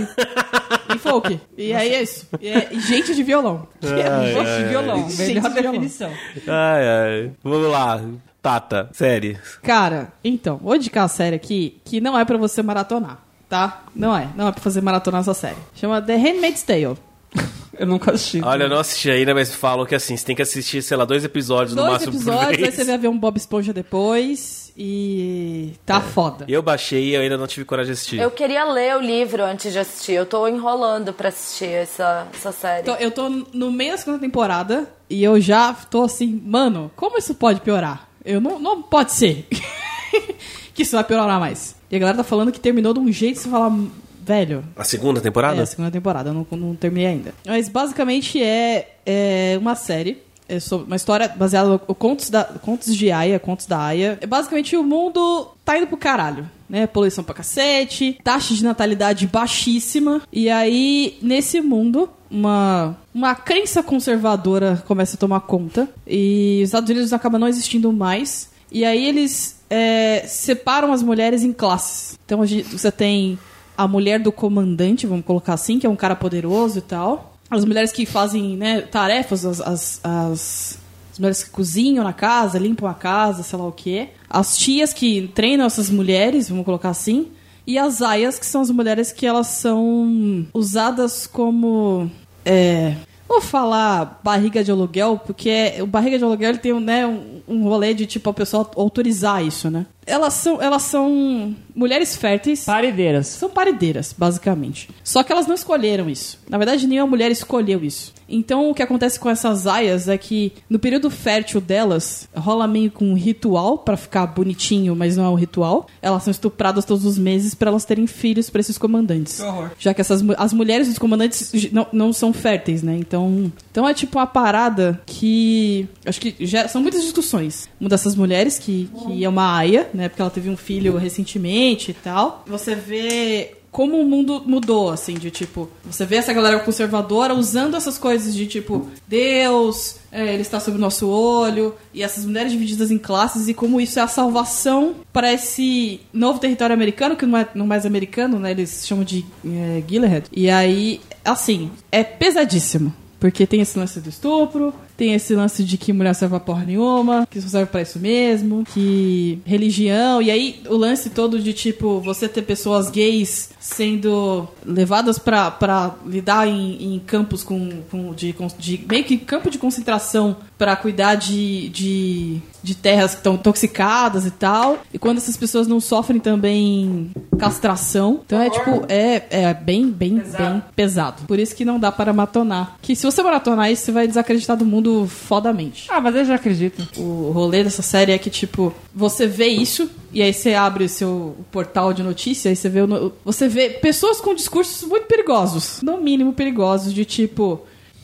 S4: E folk. E aí é isso. E é gente de violão.
S1: Ai,
S2: Gente
S1: ai,
S2: de violão,
S4: Gente
S2: melhor
S4: de violão.
S2: definição.
S1: Ai, ai. Vamos lá. Tata, série.
S4: Cara, então, vou indicar a série aqui que não é pra você maratonar, tá? Não é. Não é pra fazer maratonar essa série. Chama The Handmaid's Tale. *laughs*
S2: Eu nunca assisti.
S1: Olha, eu não assisti ainda, mas falam que assim, você tem que assistir, sei lá, dois episódios no
S4: Dois
S1: máximo por
S4: episódios, aí
S1: vez.
S4: você vai ver um Bob Esponja depois e tá foda.
S1: Eu baixei e eu ainda não tive coragem de assistir.
S3: Eu queria ler o livro antes de assistir. Eu tô enrolando pra assistir essa, essa série.
S4: Tô- eu tô no meio da segunda temporada e eu já tô assim, mano, como isso pode piorar? Eu não, não pode ser *laughs* que isso vai piorar mais. E a galera tá falando que terminou de um jeito que você fala, velho,
S1: A segunda temporada?
S4: É, a segunda temporada, eu não, não terminei ainda. Mas basicamente é, é uma série. É sobre uma história baseada no contos, da, contos de Aya, contos da Aya. É basicamente o mundo tá indo pro caralho. Né? Poluição pra cacete, taxa de natalidade baixíssima. E aí, nesse mundo, uma, uma crença conservadora começa a tomar conta. E os Estados Unidos acabam não existindo mais. E aí eles é, separam as mulheres em classes. Então você tem a mulher do comandante, vamos colocar assim, que é um cara poderoso e tal. As mulheres que fazem né, tarefas, as, as, as, as mulheres que cozinham na casa, limpam a casa, sei lá o quê. As tias que treinam essas mulheres, vamos colocar assim. E as aias, que são as mulheres que elas são usadas como. É, Vou falar barriga de aluguel, porque o barriga de aluguel ele tem né, um, um rolê de tipo a pessoa autorizar isso, né? Elas são, elas são mulheres férteis.
S2: Paredeiras.
S4: São paredeiras, basicamente. Só que elas não escolheram isso. Na verdade, nenhuma mulher escolheu isso. Então, o que acontece com essas aias é que no período fértil delas, rola meio com um ritual pra ficar bonitinho, mas não é um ritual. Elas são estupradas todos os meses pra elas terem filhos pra esses comandantes.
S2: Que horror.
S4: Já que essas as mulheres dos comandantes não, não são férteis, né? Então, então é tipo uma parada que acho que já são muitas discussões. Uma dessas mulheres que, que é uma aia, né? Porque ela teve um filho recentemente e tal. Você vê como o mundo mudou, assim, de tipo, você vê essa galera conservadora usando essas coisas de tipo, Deus, é, ele está sob o nosso olho, e essas mulheres divididas em classes, e como isso é a salvação para esse novo território americano, que não é não mais americano, né? Eles chamam de é. E aí, assim, é pesadíssimo. Porque tem esse lance do estupro, tem esse lance de que mulher serve pra porra nenhuma, que só serve pra isso mesmo, que religião, e aí o lance todo de tipo, você ter pessoas gays sendo levadas pra, pra lidar em, em campos com, com de, de. meio que campo de concentração pra cuidar de, de, de terras que estão intoxicadas e tal. E quando essas pessoas não sofrem também castração. Então é tipo, é, é bem, bem, bem pesado. Por isso que não dá para maratonar. Que se você maratonar isso, você vai desacreditar do mundo fodamente.
S2: Ah, mas eu já acredito.
S4: O rolê dessa série é que, tipo, você vê isso, e aí você abre o seu portal de notícias, e você vê, o no- você vê pessoas com discursos muito perigosos. No mínimo perigosos, de tipo.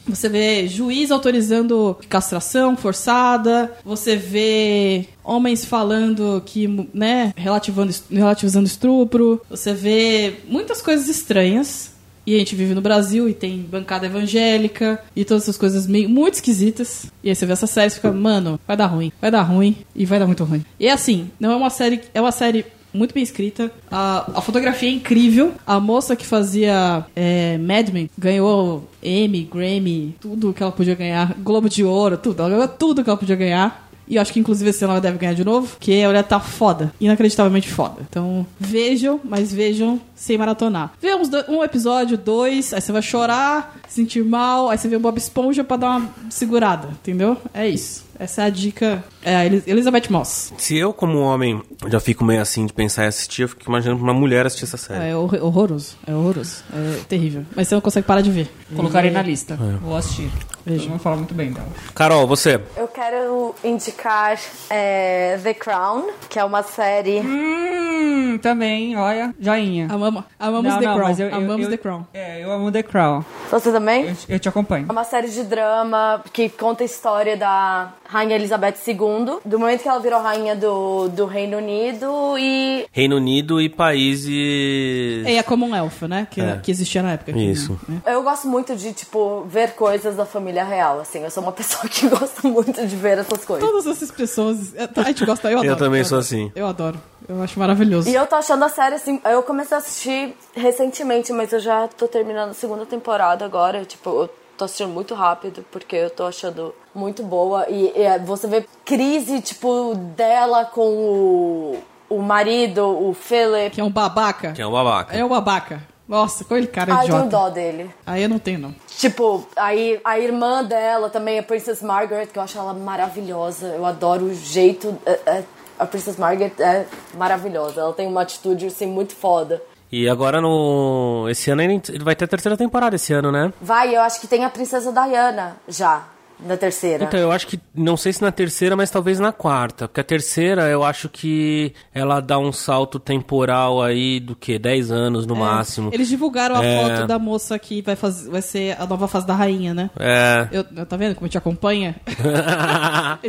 S4: Você vê juiz autorizando castração forçada, você vê homens falando que, né, relativando, relativizando estupro, você vê muitas coisas estranhas. E a gente vive no Brasil e tem bancada evangélica e todas essas coisas meio muito esquisitas. E aí você vê essa série e fica, mano, vai dar ruim, vai dar ruim e vai dar muito ruim. E é assim, não é uma série, é uma série muito bem escrita. A, a fotografia é incrível. A moça que fazia é, Mad Men ganhou Emmy, Grammy, tudo que ela podia ganhar, Globo de Ouro, tudo. Ela ganhou tudo que ela podia ganhar. E eu acho que inclusive esse ano ela deve ganhar de novo, porque a mulher tá foda, inacreditavelmente foda. Então vejam, mas vejam sem maratonar. Vê uns do- um episódio, dois, aí você vai chorar, se sentir mal, aí você vê o Bob Esponja pra dar uma segurada, entendeu? É isso. Essa é a dica. É a Elizabeth Moss.
S1: Se eu, como homem, já fico meio assim de pensar em assistir, eu fico imaginando uma mulher assistir essa série.
S4: É hor- horroroso. É horroroso. É terrível. Mas você não consegue parar de ver.
S2: Colocarei na lista.
S1: É.
S2: Vou assistir. Eu não falo muito bem dela.
S1: Carol, você.
S3: Eu quero indicar é, The Crown, que é uma série.
S2: Hum, também, olha, joinha.
S4: Amamos, amamos
S2: Não,
S4: The
S2: não,
S4: Crown.
S2: mas eu- eu-
S4: amamos
S2: eu-
S4: The Crown.
S2: É, eu amo The Crown.
S3: Você também?
S2: Eu, eu te acompanho.
S3: É uma série de drama que conta a história da Rainha Elizabeth II, do momento que ela virou rainha do, do Reino Unido e.
S1: Reino Unido e países.
S4: É a Commonwealth, né? Que,
S1: É.
S4: que existia na época.
S1: Isso.
S4: Né?
S3: Eu gosto muito de, tipo, ver coisas da família real, assim. Eu sou uma *laughs* pessoa que gosta muito de ver essas coisas.
S4: Todas essas pessoas. A gente gosta, eu adoro.
S1: Eu também sou
S4: adoro.
S1: assim.
S4: Eu adoro. Eu acho maravilhoso.
S3: E eu tô achando a série, assim, eu comecei a assistir recentemente, mas eu já tô terminando a segunda temporada agora, tipo, eu tô assistindo muito rápido, porque eu tô achando muito boa. E, e você vê crise, tipo, dela com o, o marido, o Philip.
S4: Que é um babaca.
S1: Que é um babaca.
S4: É um babaca. Nossa, com ele cara
S3: Ai, tenho
S4: idiota.
S3: dó dele.
S4: Aí eu não tenho, não.
S3: Tipo, aí a irmã dela também, a Princess Margaret, que eu acho ela maravilhosa. Eu adoro o jeito. é- é- a Princess Margaret é maravilhosa. Ela tem uma atitude, assim, muito foda.
S1: E agora no. Esse ano ele ele vai ter a terceira temporada esse ano, né?
S3: Vai, eu acho que tem a Princesa Diana já, na terceira.
S1: Então, eu acho que. Não sei se na terceira, mas talvez na quarta. Porque a terceira, eu acho que ela dá um salto temporal aí do que? 10 anos no máximo.
S4: Eles divulgaram a
S1: É.
S4: foto da moça que vai, fazer, vai ser a nova fase da rainha, né?
S1: É.
S4: Eu, eu- tá vendo como te acompanha? *laughs*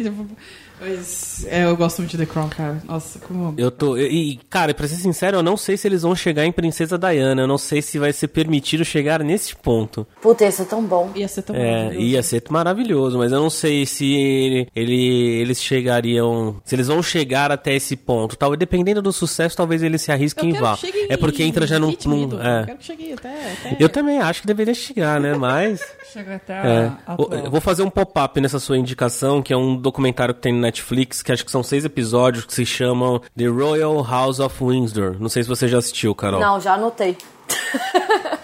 S4: Mas é, eu gosto muito de The Crown, cara. Nossa, como.
S1: Eu tô. E, cara, pra ser sincero, eu não sei se eles vão chegar em Princesa Diana. Eu não sei se vai ser permitido chegar nesse ponto.
S3: Puta, isso é tão bom.
S4: Ia ser tão
S1: É,
S4: maravilhoso.
S1: ia ser maravilhoso, mas eu não sei se ele, ele- eles chegariam. Se eles vão chegar até esse ponto. Tal, dependendo do sucesso, talvez eles se
S4: Eu
S1: arrisquem e vá.
S4: que chegue
S1: É porque entra já num. Num- é.
S4: Eu quero que chegue até. até...
S1: Eu também acho que deveria chegar, né? Mas. *laughs*
S2: Chega até
S1: É.
S2: a.
S1: Eu vou fazer um pop-up nessa sua indicação, que é um documentário que tem no Netflix, que acho que são seis episódios, que se chamam The Royal House of Windsor. Não sei se você já assistiu, Carol.
S3: Não, já anotei.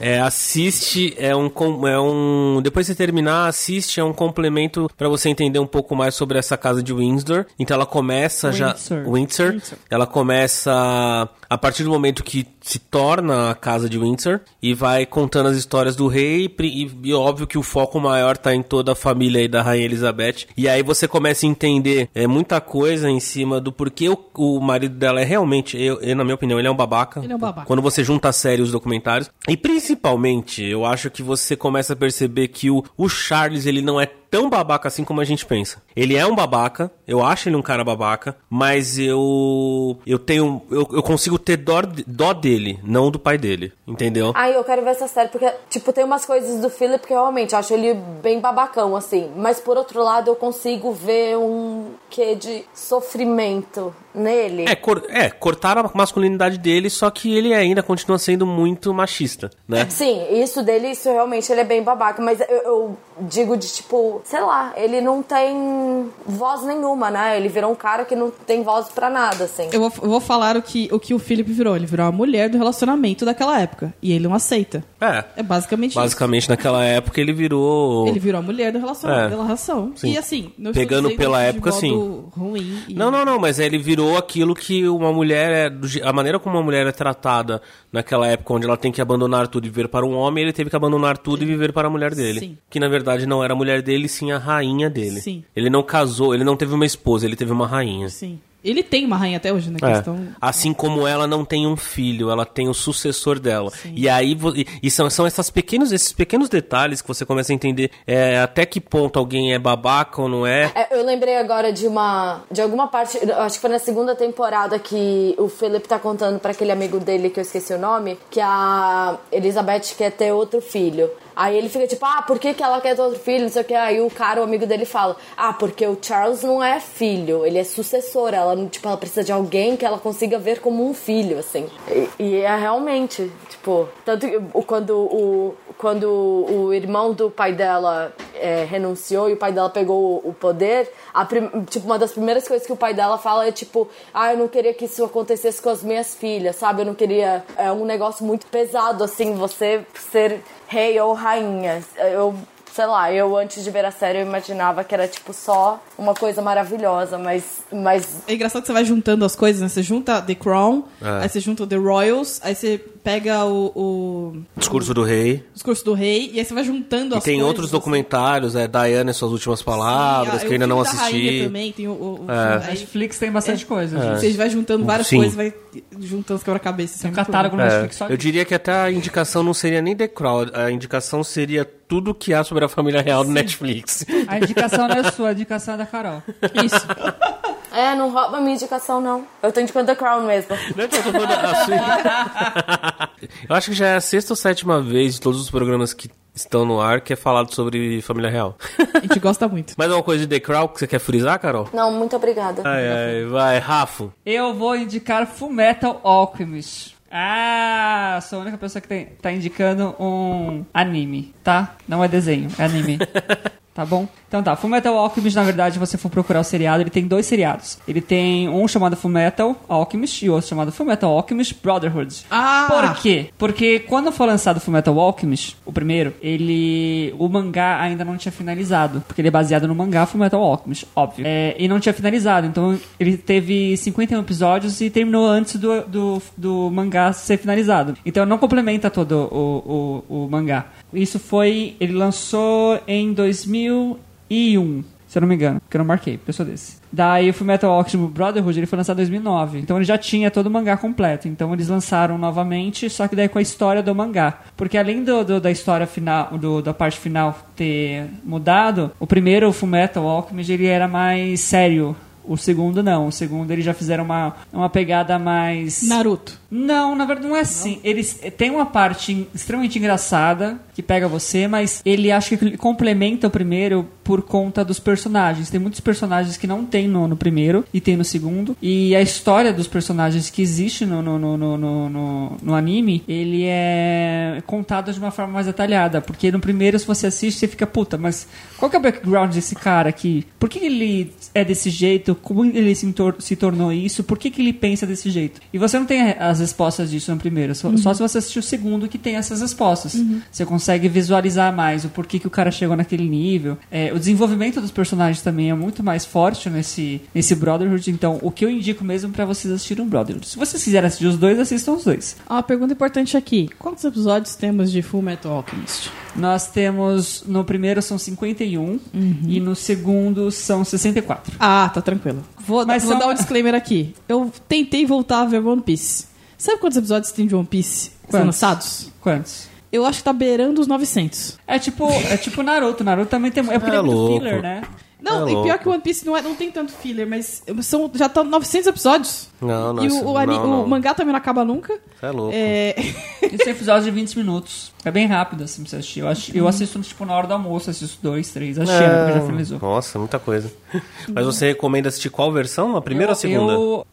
S1: É, assiste, é um, é um. Depois de você terminar, assiste, é um complemento pra você entender um pouco mais sobre essa casa de Windsor. Então ela começa já.
S2: Windsor.
S1: Windsor.
S2: Windsor.
S1: Ela começa a partir do momento que se torna a casa de Windsor e vai contando as histórias do rei. E, e óbvio que o foco maior tá em toda a família aí da Rainha Elizabeth. E aí você começa a entender é, muita coisa em cima do porquê o, o marido dela é realmente, eu, eu, na minha opinião, ele é um babaca.
S4: Ele é um babaca.
S1: Quando você junta a série e os documentários. E principalmente, eu acho que você começa a perceber que o, o Charles, ele não é tão babaca assim como a gente pensa. Ele é um babaca, eu acho ele um cara babaca, mas eu eu tenho eu, eu consigo ter dó, dó dele, não do pai dele, entendeu?
S3: Ai, eu quero ver essa série, porque, tipo, tem umas coisas do Philip que eu realmente acho ele bem babacão, assim. Mas, por outro lado, eu consigo ver um quê de sofrimento nele.
S1: É, cor- é, cortaram a masculinidade dele, só que ele ainda continua sendo muito machista, né?
S3: Sim, isso dele, isso realmente, ele é bem babaca. Mas eu, eu digo de, tipo, sei lá, ele não tem voz nenhuma, né? Ele virou um cara que não tem voz pra nada, assim.
S4: Eu vou, eu vou falar o que, o que o Philip virou. Ele virou a mulher do relacionamento daquela época. E ele não aceita.
S1: É.
S4: É basicamente
S1: Basicamente, naquela época, ele virou.
S4: isso. Ele virou a mulher do relacionamento.
S1: É.
S4: Da relação.
S1: Sim.
S4: E assim, não
S1: Pegando pela
S4: isso
S1: época, sim.
S4: ruim. e-
S1: Não, não, não, mas ele virou aquilo que uma mulher é. A maneira como uma mulher é tratada naquela época, onde ela tem que abandonar tudo e viver para um homem, ele teve que abandonar tudo e viver para a mulher dele.
S4: Sim.
S1: Que na verdade não era a mulher dele, sim a rainha dele.
S4: Sim.
S1: Ele não casou, ele não teve uma esposa, ele teve uma rainha.
S4: Sim. Ele tem uma rainha até hoje, na
S1: É.
S4: questão.
S1: Assim como ela não tem um filho, ela tem o sucessor dela. E aí e, são, são essas pequenos, esses pequenos detalhes que você começa a entender é, até que ponto alguém é babaca ou não é.
S3: É, eu lembrei agora de uma. de alguma parte. Acho que foi na segunda temporada que o Philip tá contando pra aquele amigo dele que eu esqueci o nome, que a Elizabeth quer ter outro filho. Aí ele fica tipo, ah, por que, que ela quer ter outro filho? Não sei o que. Aí o cara, o amigo dele, fala: Ah, porque o Charles não é filho, ele é sucessor. Ela, tipo, ela precisa de alguém que ela consiga ver como um filho, assim. E, e é realmente, tipo, tanto que quando o, quando o irmão do pai dela é, renunciou e o pai dela pegou o poder, prim- tipo, uma das primeiras coisas que o pai dela fala é tipo, ah, eu não queria que isso acontecesse com as minhas filhas, sabe? Eu não queria. É um negócio muito pesado, assim, você ser rei ou rainha. Eu. Sei lá, eu antes de ver a série eu imaginava que era tipo só uma coisa maravilhosa, mas, mas
S4: É engraçado que você vai juntando as coisas, né? Você junta The Crown,
S1: É.
S4: aí você junta The Royals, aí você pega o, o
S1: Discurso do rei.
S4: discurso do rei e aí você vai juntando
S1: E
S4: as
S1: tem
S4: coisas,
S1: outros
S4: assim.
S1: documentários, é Diana e suas últimas palavras,
S4: Sim,
S1: que eu ainda não assisti. É.
S4: também, tem o, o, aí
S2: Netflix tem bastante coisa. gente.
S4: Você vai juntando várias
S1: Sim.
S4: coisas, vai juntando os quebra-cabeças.
S2: Tem um
S4: é
S2: catálogo no
S1: É,
S2: Netflix só
S1: eu diria que até a indicação não seria nem The Crown, a indicação seria tudo que há sobre a família real do Netflix.
S2: A indicação não é sua, a indicação é da Carol.
S4: Isso. *laughs*
S3: É, não rouba a minha indicação, não. Eu tô indicando The Crown mesmo.
S1: Não, então, eu tô falando da sua- *laughs* Eu acho que já é a sexta ou sétima vez de todos os programas que estão no ar que é falado sobre família real.
S4: A gente gosta muito.
S1: Mais alguma coisa de The Crown que você quer frisar, Carol?
S3: Não, muito obrigada.
S1: Ai, ai, vai, Rafa.
S2: Eu vou indicar Fullmetal Alchemist. Ah, sou a única pessoa que tem, tá indicando um anime, tá? Não é desenho, é anime. *laughs* Tá bom? Então tá, Fullmetal Alchemist, na verdade, se você for procurar o seriado, ele tem dois seriados. Ele tem um chamado Fullmetal Alchemist e outro chamado Fullmetal Alchemist Brotherhood.
S4: Ah!
S2: Por quê? Porque quando foi lançado Fullmetal Alchemist, o primeiro, ele... O mangá ainda não tinha finalizado. Porque ele é baseado no mangá Fullmetal Alchemist, óbvio. É, e não tinha finalizado. Então ele teve 51 episódios e terminou antes do, do, do mangá ser finalizado. Então não complementa todo o, o, o mangá. Isso foi... Ele lançou em 2001. Se eu não me engano, porque eu não marquei, sou desse. Daí o Fullmetal Alchemist Brotherhood ele foi lançado em 2009. Então ele já tinha todo o mangá completo. Então eles lançaram novamente, só que daí com a história do mangá. Porque além do, do- da história final, do- da parte final ter mudado, o primeiro, o Fullmetal Alchemist, ele era mais sério. O segundo não. O segundo eles já fizeram uma, uma pegada mais.
S4: Naruto.
S2: Não, na verdade não é assim. Eles tem uma parte extremamente engraçada que pega você, mas ele acho que ele complementa o primeiro por conta dos personagens. Tem muitos personagens que não tem no, no primeiro e tem no segundo. E a história dos personagens que existe no, no, no, no, no, no- anime, ele é contado de uma forma mais detalhada. Porque no primeiro, se você assiste, você fica, puta, mas qual que é o background desse cara aqui? Por que ele é desse jeito? Como ele se, se tornou isso? Por que, que ele pensa desse jeito? E você não tem as respostas disso no primeiro, só, só se você assistir o segundo que tem essas respostas. Você consegue visualizar mais o porquê que o cara chegou naquele nível. É, o desenvolvimento dos personagens também é muito mais forte nesse, nesse Brotherhood. Então, o que eu indico mesmo pra vocês assistirem o Brotherhood. Se vocês quiserem assistir os dois, assistam os dois.
S4: Uma pergunta importante aqui. Quantos episódios temos de Full Metal Alchemist?
S2: Nós temos, no primeiro são 51 e no segundo são 64.
S4: Ah, tá tranquilo. Vou,
S2: Mas
S4: vou
S2: são-
S4: dar um disclaimer aqui. Eu tentei voltar a ver One Piece. Sabe quantos episódios tem de One Piece
S2: Quantos?
S4: lançados?
S2: Quantos?
S4: Eu acho que tá beirando os 900.
S2: É tipo, é tipo Naruto. Naruto também tem. É porque
S1: É
S2: é muito
S1: louco.
S2: filler, né?
S4: Não,
S1: É
S4: e pior que One Piece não, é, não tem tanto filler, mas são, já tá 900 episódios.
S1: Não, não,
S4: e o, o,
S1: não, não.
S4: o mangá também não acaba nunca.
S1: Você é louco.
S4: É,
S2: Isso tem episódios de 20 minutos. É bem rápido, assim, pra você assistir. Eu, acho, eu assisto, tipo, na hora do almoço, assisto dois, três. Assisti, né, porque já finalizou.
S1: Nossa, muita coisa. Mas você recomenda assistir qual versão? A primeira ou a segunda?
S2: Eu,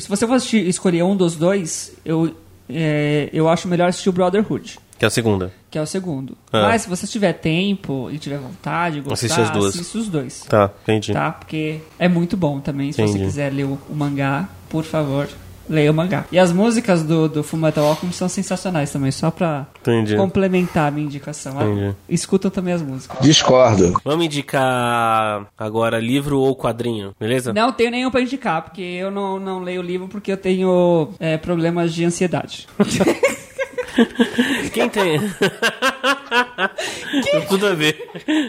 S2: se você for assistir, escolher um dos dois, eu, é, eu acho melhor assistir o Brotherhood.
S1: Que é a segunda.
S2: Que é o segundo.
S1: Ah.
S2: Mas se você tiver tempo e tiver vontade, gostar,
S1: Assiste as duas.
S2: assiste os dois.
S1: Tá, entendi.
S2: Tá? Porque é muito bom também. Se você
S1: Entendi.
S2: quiser ler o, o mangá, por favor, leia o mangá. E as músicas do, do Fullmetal Alchemist são sensacionais também, só pra
S1: Entendi.
S2: complementar a minha indicação. Ah,
S1: Entendi.
S2: Escutam também as músicas.
S6: Discordo.
S1: Vamos indicar agora livro ou quadrinho, beleza?
S2: Não tenho nenhum pra indicar, porque eu não, não leio o livro porque eu tenho é, problemas de ansiedade. *laughs*
S1: Quem tem? *laughs* Tem Tudo a ver.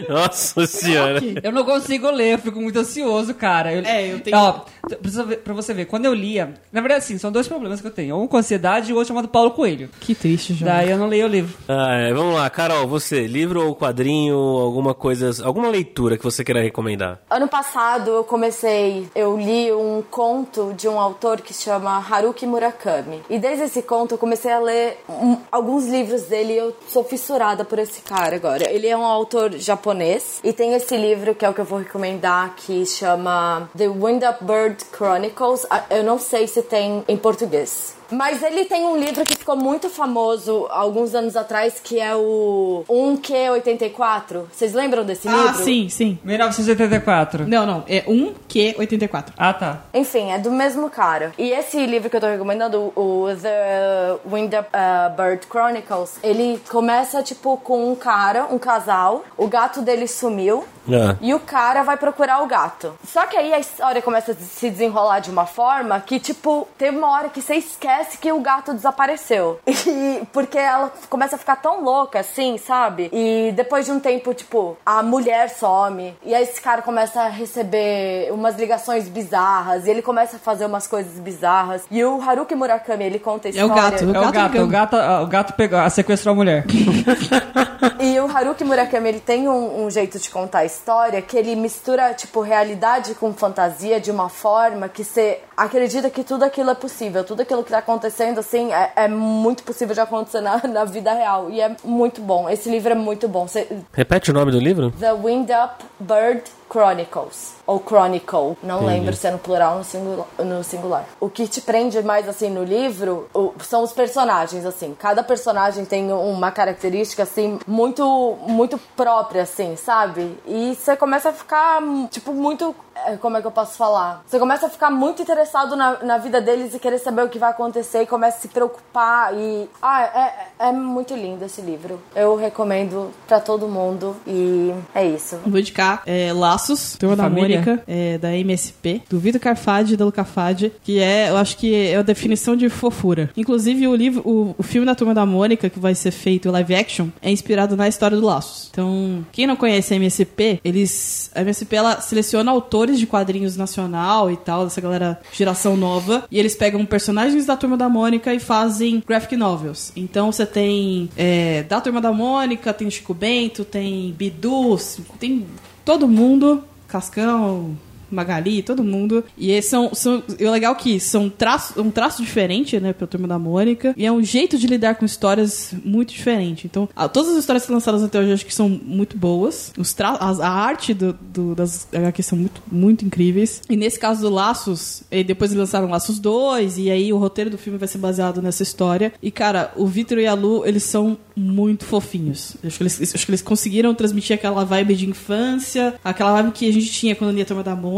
S1: Nossa senhora.
S2: Eu não consigo ler, eu fico muito ansioso, cara. Eu,
S4: É, eu tenho-
S2: Ó, precisa ver- pra você ver, quando eu lia... Na verdade, assim, são dois problemas que eu tenho. Um com ansiedade e o outro chamado Paulo Coelho.
S4: que triste, já.
S2: Daí eu não leio o livro.
S1: Ah, é, vamos lá, Carol, você, livro ou quadrinho, alguma coisa, alguma leitura que você queira recomendar?
S3: Ano passado eu comecei, eu li um conto de um autor que se chama Haruki Murakami. E desde esse conto eu comecei a ler um- alguns livros dele e eu sou fissurada por esse cara agora. Ele é um autor japonês e tem esse livro que é o que eu vou recomendar que chama The Wind Up Bird Chronicles. Ah, Eu não sei se tem em português. Mas ele tem um livro que ficou muito famoso alguns anos atrás, que é o 1Q84. Vocês lembram desse
S4: Ah,
S3: livro?
S4: sim, sim.
S2: 1984.
S4: Não, não. É 1Q84.
S2: Ah, tá.
S3: Enfim, é do mesmo cara. E esse livro que eu tô recomendando, o The Wind Up uh, Bird Chronicles, ele começa, tipo, com um cara, um casal, o gato dele sumiu,
S1: Ah,
S3: e o cara vai procurar o gato. Só que aí a história começa a se desenrolar de uma forma que, tipo, tem uma hora que você esquece que o gato desapareceu. *laughs* E porque ela começa a ficar tão louca assim, sabe? E depois de um tempo, tipo, a mulher some. E aí esse cara começa a receber umas ligações bizarras. E ele começa a fazer umas coisas bizarras. E o Haruki Murakami, ele conta a
S4: É
S3: história.
S4: o gato.
S2: É o gato, o gato, o gato pegou, a sequestrou a mulher. *laughs*
S3: E o Haruki Murakami, ele tem um, um jeito de contar a história que ele mistura, tipo, realidade com fantasia de uma forma que você acredita que tudo aquilo é possível. Tudo aquilo que tá acontecendo, assim, é, é muito possível de acontecer na, *laughs* na vida real. E é muito bom. Esse livro é muito bom. Cê-
S1: Repete o nome do livro?
S3: The Wind Up Bird Chronicles. Ou Chronicle. Não lembro se é no plural ou no singular, no singular. O que te prende mais, assim, no livro o- são os personagens, assim. Cada personagem tem uma característica, assim, muito, muito própria, assim, sabe? E você começa a ficar, tipo, muito... é, Como é que eu posso falar? Você começa a ficar muito interessado na, na vida deles e querer saber o que vai acontecer e começa a se preocupar e... Ah, é, é muito lindo esse livro. Eu recomendo pra todo mundo e é isso.
S4: Vou indicar é, Laços, Turma da. Mônica, é, da MSP, do Vitor Carfade e da Luca Fade, que é, eu acho que é a definição de fofura. Inclusive, o livro, o, o filme da Turma da Mônica, que vai ser feito live action, é inspirado na história do Laços. Então, quem não conhece a MSP, eles. A MSP ela seleciona autores de quadrinhos nacional e tal, dessa galera geração nova, e eles pegam personagens da Turma da Mônica e fazem graphic novels. Então você tem é, da Turma da Mônica, tem Chico Bento, tem Bidu, tem todo mundo, Cascão, Magali, todo mundo. E esses são, são e o legal é que são traço, um traço diferente, né, pra turma da Mônica. E é um jeito de lidar com histórias muito diferente. Então, a- todas as histórias lançadas até hoje acho que são muito boas. Os tra as- a arte do, do- das HQs são muito, muito incríveis. E nesse caso do Laços, depois eles lançaram Laços 2, e aí o roteiro do filme vai ser baseado nessa história. E, cara, o Vitor e a Lu, eles são muito fofinhos. Acho que eles, acho que eles conseguiram transmitir aquela vibe de infância, aquela vibe que a gente tinha quando lia Turma da Mônica.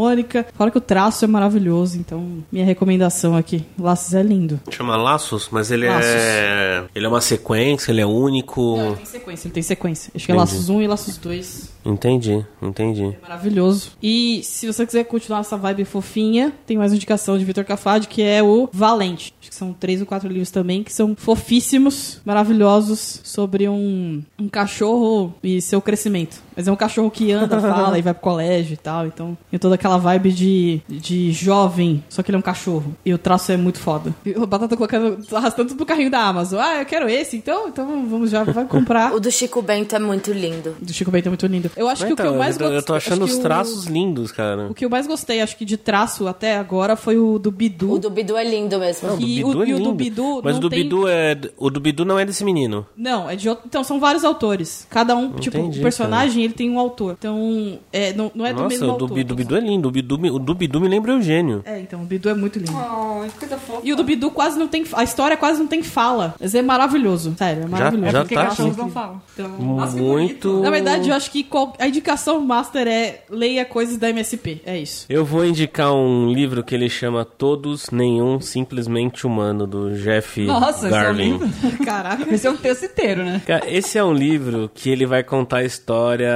S4: Fora que o traço é maravilhoso, então minha recomendação aqui. Laços é lindo.
S1: Chama Laços, mas ele
S4: Laços.
S1: é. Ele é uma sequência, ele é único.
S4: Ele tem sequência, ele tem sequência. Acho que é
S1: Entendi.
S4: Laços 1 e Laços 2.
S1: Entendi, entendi.
S4: Maravilhoso. E se você quiser continuar essa vibe fofinha, tem mais uma indicação de Vitor Cafade, que é o Valente. Acho que são três ou quatro livros também, que são fofíssimos, maravilhosos, sobre um, um cachorro e seu crescimento. Mas é um cachorro que anda, *laughs* fala e vai pro colégio e tal. Então tem toda aquela vibe de, de jovem, só que ele é um cachorro. E o traço é muito foda. E o Batata colocando, arrastando tudo pro carrinho da Amazon. Ah, eu quero esse, então, então vamos já, vai comprar. *laughs*
S3: O do Chico Bento é muito lindo.
S4: Do Chico Bento é muito lindo. Eu acho que o que
S1: Então,
S4: eu mais
S1: eu, tô- eu tô
S4: gostei-
S1: achando os
S4: que o-
S1: traços lindos, cara.
S4: O que eu mais gostei, acho que de traço até agora, foi o do Bidu.
S3: O do Bidu é lindo mesmo.
S1: Não, o do
S4: E
S1: Bidu
S4: o-
S1: é
S4: e o do
S1: lindo.
S4: Bidu
S1: Mas o do
S4: tem-
S1: Bidu é. O do Bidu não é desse menino.
S4: Não, é de outro. Então, são vários autores. Cada um, tipo,
S1: Entendi,
S4: o personagem, ele tem um autor. Então, é, não, não é do
S1: Nossa,
S4: mesmo
S1: o do,
S4: autor.
S1: Bidu, do Bidu é lindo. O, Bidu, o do Bidu me lembra Eugênio.
S4: É, então, o Bidu é muito lindo.
S2: Ai, coisa fofa.
S4: E o do Bidu quase não tem. A história quase não tem fala. Mas é maravilhoso. Sério, é maravilhoso.
S1: já
S2: Porque
S1: tá
S2: cachorros não falam.
S4: Então,
S1: Muito.
S4: na verdade, eu acho que qual- a indicação master é leia coisas da MSP. É isso.
S1: Eu vou indicar um livro que ele chama Todos, Nenhum, Simplesmente Humano, do Jeff
S2: Nossa, esse é um
S1: Garlin.
S2: livro. *laughs*
S4: Caraca.
S2: Esse é um texto inteiro, né?
S1: Cara, esse é um livro que ele vai contar a história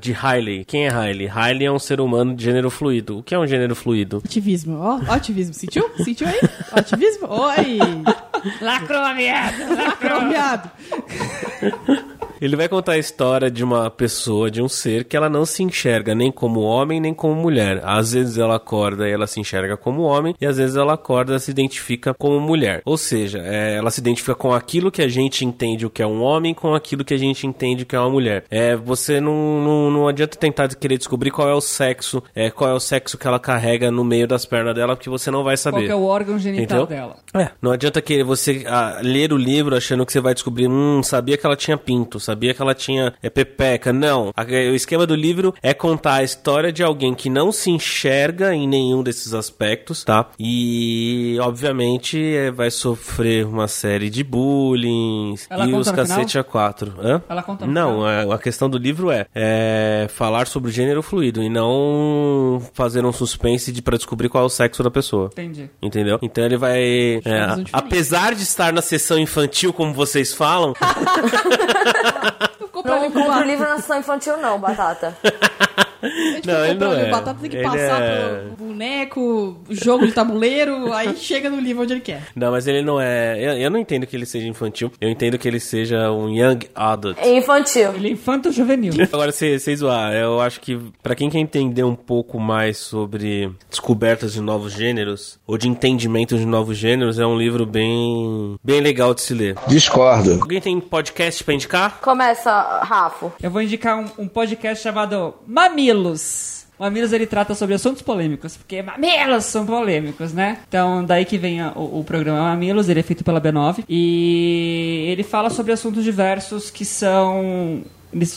S1: de Riley. Quem é Riley? Riley é um ser humano de gênero fluido. O que é um gênero fluido?
S4: Ativismo. Ó, ó, ativismo. Sentiu? Sentiu aí? Ativismo? Oi!
S5: Lacrou,
S4: viado. *laughs*
S1: Ele vai contar a história de uma pessoa, de um ser que ela não se enxerga nem como homem nem como mulher. Às vezes ela acorda e ela se enxerga como homem, e às vezes ela acorda e se identifica como mulher. Ou seja, é, ela se identifica com aquilo que a gente entende o que é um homem, com aquilo que a gente entende o que é uma mulher. É, você não, não, não adianta tentar querer descobrir qual é o sexo, é, qual é o sexo que ela carrega no meio das pernas dela, porque você não vai saber.
S2: Qual que é o órgão genital
S1: Entendeu?
S2: dela?
S1: É, não adianta que você ah, ler o livro achando que você vai descobrir, hum, sabia que ela tinha pinto, sabia que ela tinha é, pepeca. Não. A- o esquema do livro é contar a história de alguém que não se enxerga em nenhum desses aspectos, tá? E, obviamente, é, vai sofrer uma série de bullying
S2: Ela
S1: e os cacete a quatro. Hã?
S2: Ela conta
S1: Não, a, a questão do livro é, é falar sobre o gênero fluido e não fazer um suspense de para descobrir qual é o sexo da pessoa.
S2: Entendi.
S1: Entendeu? Então ele vai. é, apesar de estar na sessão infantil, como vocês falam, *laughs*
S3: Não compro livro na sessão infantil, não, Batata. *laughs*
S1: Não, ele não é.
S4: O Batata tem que
S1: Ele
S4: passar
S1: é-
S4: pro boneco, jogo de tabuleiro, *laughs* aí chega no livro onde ele quer.
S1: Não, mas ele não é. Eu, eu não entendo que ele seja infantil. Eu entendo que ele seja um young adult.
S3: É infantil.
S2: Ele é infanto juvenil. *laughs*
S1: Agora, sem zoar, eu acho que pra quem quer entender um pouco mais sobre descobertas de novos gêneros, ou de entendimento de novos gêneros, é um livro bem, bem legal de se ler.
S6: Discordo.
S1: Alguém tem podcast pra indicar?
S3: Começa, Rafa.
S2: Eu vou indicar um, um podcast chamado Mamilos. Mamilos ele trata sobre assuntos polêmicos, porque mamilos são polêmicos, né? Então, daí que vem a- o, o programa Mamilos, ele é feito pela B9 e ele fala sobre assuntos diversos que são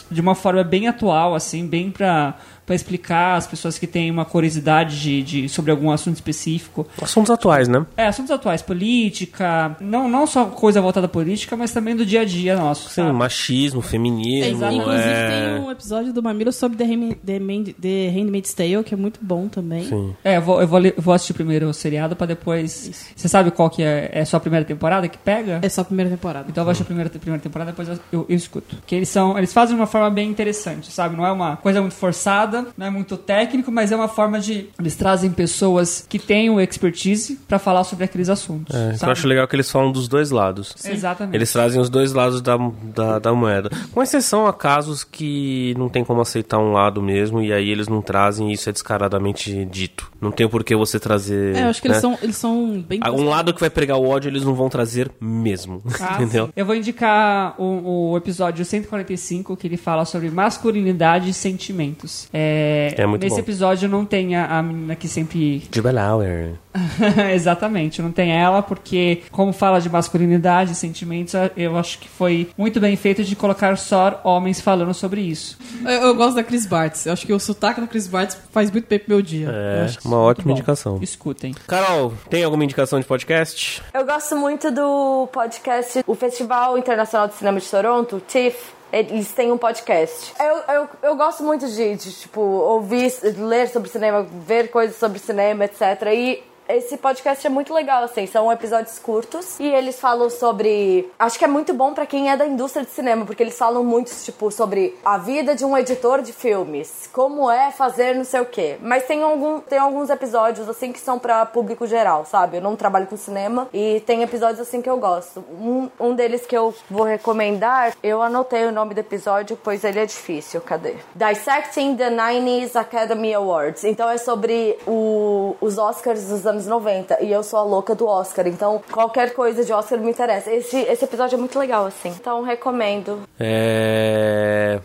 S2: de uma forma bem atual, assim, bem pra, pra explicar as pessoas que têm uma curiosidade de, de- sobre algum assunto específico.
S1: Assuntos atuais, né?
S2: É, assuntos atuais, política, não, não só coisa voltada à política, mas também do dia a dia nosso,
S1: Sim,
S2: sabe?
S1: machismo, feminismo.
S2: Exatamente.
S4: Inclusive
S1: é...
S4: tem um episódio do Mamilo sobre The, Handma- The, Man- The Handmaid's Tale, que é muito bom também.
S1: Sim.
S2: É, eu vou, eu vou, vou assistir primeiro o seriado pra depois. Você sabe qual que é? É só a primeira temporada que pega?
S4: É só a primeira temporada.
S2: Então eu vou assistir a primeira, primeira temporada depois eu, eu, eu escuto. Que eles são. Eles fazem de uma forma bem interessante, sabe? Não é uma coisa muito forçada, não é muito técnico, mas é uma forma de. Eles trazem pessoas que têm o expertise pra falar sobre aqueles assuntos.
S1: É, eu
S2: sabe?
S1: acho legal que eles falam dos dois lados.
S2: Exatamente.
S1: Eles trazem os dois lados da, da, da moeda. Com exceção a casos que não tem como aceitar um lado mesmo, e aí eles não trazem e isso é descaradamente dito. Não tem por que você trazer.
S4: É, eu acho que
S1: né?
S4: eles, são, eles são bem...
S1: Ah, Um lado que vai pregar o ódio, eles não vão trazer mesmo. *laughs*
S2: Ah,
S1: entendeu?
S2: sim. Eu vou indicar o, o episódio 145, que ele fala sobre masculinidade e sentimentos. É,
S1: É muito
S2: nesse
S1: bom.
S2: episódio não tem a, a menina que sempre.
S1: De Belauer. *laughs*
S2: Exatamente, não tem ela, porque, como fala de masculinidade e sentimentos, eu acho que foi muito bem feito de colocar só homens falando sobre isso.
S4: Eu, eu gosto da Chris Bartz. Eu acho que o sotaque da Chris Bartz faz muito bem pro meu dia.
S1: É,
S4: acho que
S1: uma
S4: é
S1: ótima indicação.
S2: Escutem.
S1: Carol, tem alguma indicação de podcast?
S3: Eu gosto muito do podcast, o Festival Internacional de Cinema de Toronto, TIFF. Eles têm um podcast. Eu, eu, eu gosto muito de, de, tipo, ouvir, ler sobre cinema, ver coisas sobre cinema, etc. E esse podcast é muito legal, assim. São episódios curtos e eles falam sobre. Acho que é muito bom pra quem é da indústria de cinema, porque eles falam muito, tipo, sobre a vida de um editor de filmes, como é fazer não sei o quê. Mas tem, algum, tem alguns episódios, assim, que são pra público geral, sabe? Eu não trabalho com cinema e tem episódios, assim, que eu gosto. Um, um deles que eu vou recomendar, eu anotei o nome do episódio, pois ele é difícil. Cadê? Dissecting the 90s Academy Awards. Então é sobre o, os Oscars dos anos 90 e eu sou a louca do Oscar, então qualquer coisa de Oscar me interessa. Esse, esse episódio é muito legal, assim. Então recomendo.
S1: É.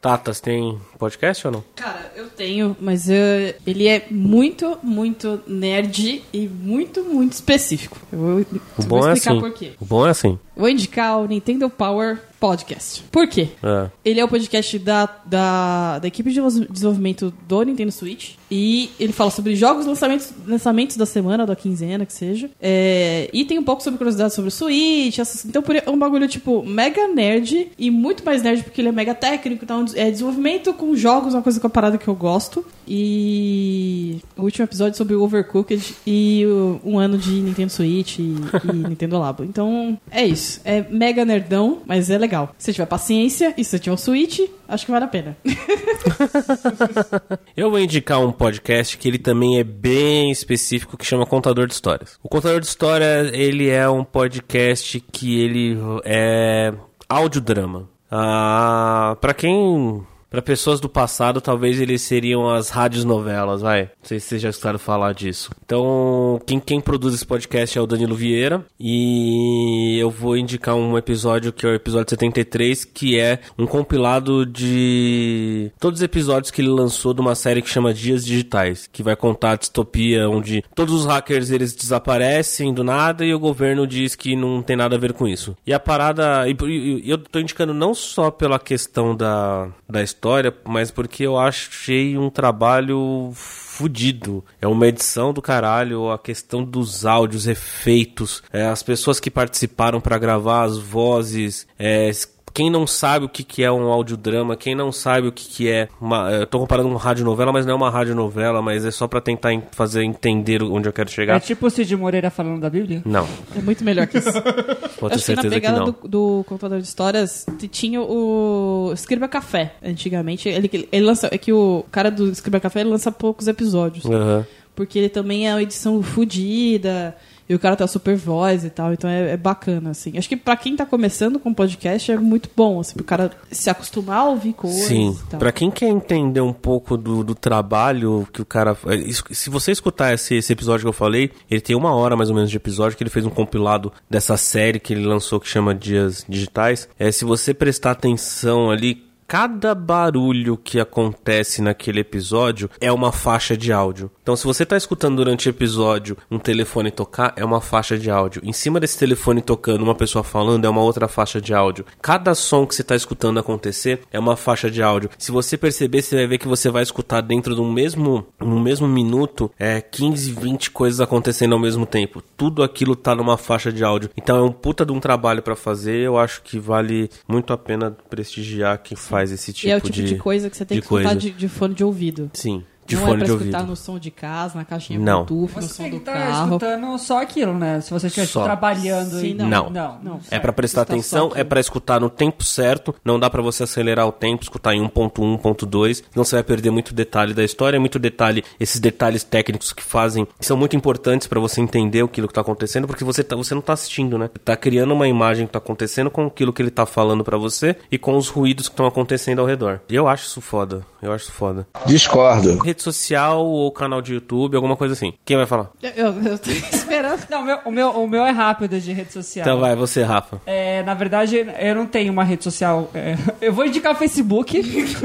S1: Tatas, tem podcast ou não?
S4: Cara, eu tenho, mas eu- ele é muito, muito nerd e muito, muito específico. Eu vou,
S1: O
S4: vou
S1: bom é
S4: explicar
S1: assim.
S4: por quê.
S1: O bom é assim.
S4: Vou indicar o Nintendo Power Podcast. Por quê?
S1: É.
S4: Ele é o podcast da, da, da equipe de desenvolvimento do Nintendo Switch. E ele fala sobre jogos, lançamentos, lançamentos da semana, da quinzena, que seja. É, e tem um pouco sobre curiosidades sobre o Switch. essas- então por- é um bagulho, tipo, mega nerd. E muito mais nerd porque ele é mega técnico. Então é desenvolvimento com jogos, uma coisa com a parada que eu gosto. E o último episódio sobre o Overcooked e o- um ano de Nintendo Switch e, e *laughs* Nintendo Labo. Então é isso. É mega nerdão, mas é legal. Se você tiver paciência e se tiver um Switch, acho que vale a pena. *laughs*
S1: Eu vou indicar um podcast que ele também é bem específico, que chama Contador de Histórias. O Contador de Histórias, ele é um podcast que ele é audiodrama. Ah, para quem... Para pessoas do passado, talvez eles seriam as rádios novelas, vai. Não sei se vocês já escutaram falar disso. Então, quem, quem produz esse podcast é o Danilo Vieira. E eu vou indicar um episódio que é o episódio 73, que é um compilado de todos os episódios que ele lançou de uma série que chama Dias Digitais, que vai contar a distopia onde todos os hackers eles desaparecem do nada e o governo diz que não tem nada a ver com isso. E a parada, e, eu tô indicando não só pela questão da, da história, mas porque eu achei um trabalho fudido. É uma edição do caralho, a questão dos áudios, efeitos, é, as pessoas que participaram pra gravar as vozes, é, quem não sabe o que, que é um audiodrama, quem não sabe o que, que é uma. Eu tô comparando uma radionovela, mas não é uma radionovela, mas é só pra tentar en- fazer entender onde eu quero
S2: É
S1: chegar.
S2: tipo o Cid Moreira falando da Bíblia?
S1: Não,
S4: É muito melhor que isso. *laughs*
S1: pode ter
S4: que na
S1: certeza que,
S4: pegada
S1: não.
S4: do, do contador de histórias tinha o Escriba Café. Antigamente, ele, ele lança. É que o cara do Escriba Café ele lança poucos episódios.
S1: Aham.
S4: Porque ele também é uma edição fodida. E o cara tá super voz e tal, então é, é bacana, assim. Acho que pra quem tá começando com podcast é muito bom, assim, pro cara se acostumar a ouvir coisas
S1: Sim, pra quem quer entender um pouco do, do trabalho que o cara. es- Se você escutar esse, esse episódio que eu falei, ele tem uma hora mais ou menos de episódio que ele fez um compilado dessa série que ele lançou que chama Dias Digitais. É, se você prestar atenção ali, cada barulho que acontece naquele episódio é uma faixa de áudio. Então, se você tá escutando durante o episódio um telefone tocar, é uma faixa de áudio. Em cima desse telefone tocando, uma pessoa falando, é uma outra faixa de áudio. Cada som que você tá escutando acontecer é uma faixa de áudio. Se você perceber, você vai ver que você vai escutar dentro de um mesmo, no mesmo minuto, é 15, 20 coisas acontecendo ao mesmo tempo. Tudo aquilo tá numa faixa de áudio. Então é um puta de um trabalho pra fazer. Eu acho que vale muito a pena prestigiar quem faz esse tipo,
S4: e é o tipo de, coisa que você tem
S1: de
S4: que escutar de, de fone de ouvido.
S1: Sim, de
S4: não
S1: fone
S4: é pra
S1: de
S4: escutar
S1: ouvido.
S4: no som de casa, na caixinha
S1: Não.
S4: Bluetooth, no
S2: Você
S4: som
S2: tem
S4: do
S2: que estar
S4: carro.
S2: escutando só aquilo, né? Se você estiver
S1: Só.
S2: trabalhando
S4: Sim,
S2: e...
S4: não.
S1: Não.
S2: Não, não.
S1: É pra prestar
S4: Escutar
S1: atenção, é pra escutar no tempo certo, não dá pra você acelerar o tempo, escutar em 1.1, 1.2, senão você vai perder muito detalhe da história, muito detalhe, esses detalhes técnicos que fazem, que são muito importantes pra você entender aquilo que tá acontecendo, porque você, tá, você não tá assistindo, né? Tá criando uma imagem que tá acontecendo com aquilo que ele tá falando pra você e com os ruídos que estão acontecendo ao redor. E eu acho isso foda, eu acho isso foda.
S6: Discordo.
S1: Rede social ou canal de YouTube, alguma coisa assim. Quem vai falar?
S4: Eu, eu, eu tô *laughs* esperando.
S2: Não, o meu, o, meu, o meu é rápido de rede social.
S1: Então vai, você, Rafa.
S2: É, na verdade, eu não tenho uma rede social. é, eu vou indicar o Facebook, *laughs*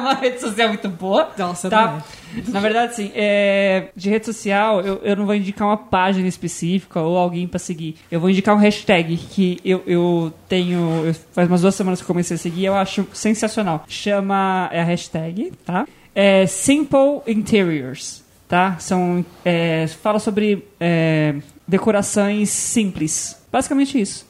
S2: uma rede social muito boa.
S4: Nossa,
S2: tá? Na verdade, sim. é, de rede social, eu, eu não vou indicar uma página específica ou alguém pra seguir. Eu vou indicar um hashtag que eu, eu tenho. eu- faz umas duas semanas que eu comecei a seguir eu acho sensacional. Chama. É a hashtag, tá? É Simple Interiors, tá? São. é, fala sobre é, decorações simples. Basicamente isso.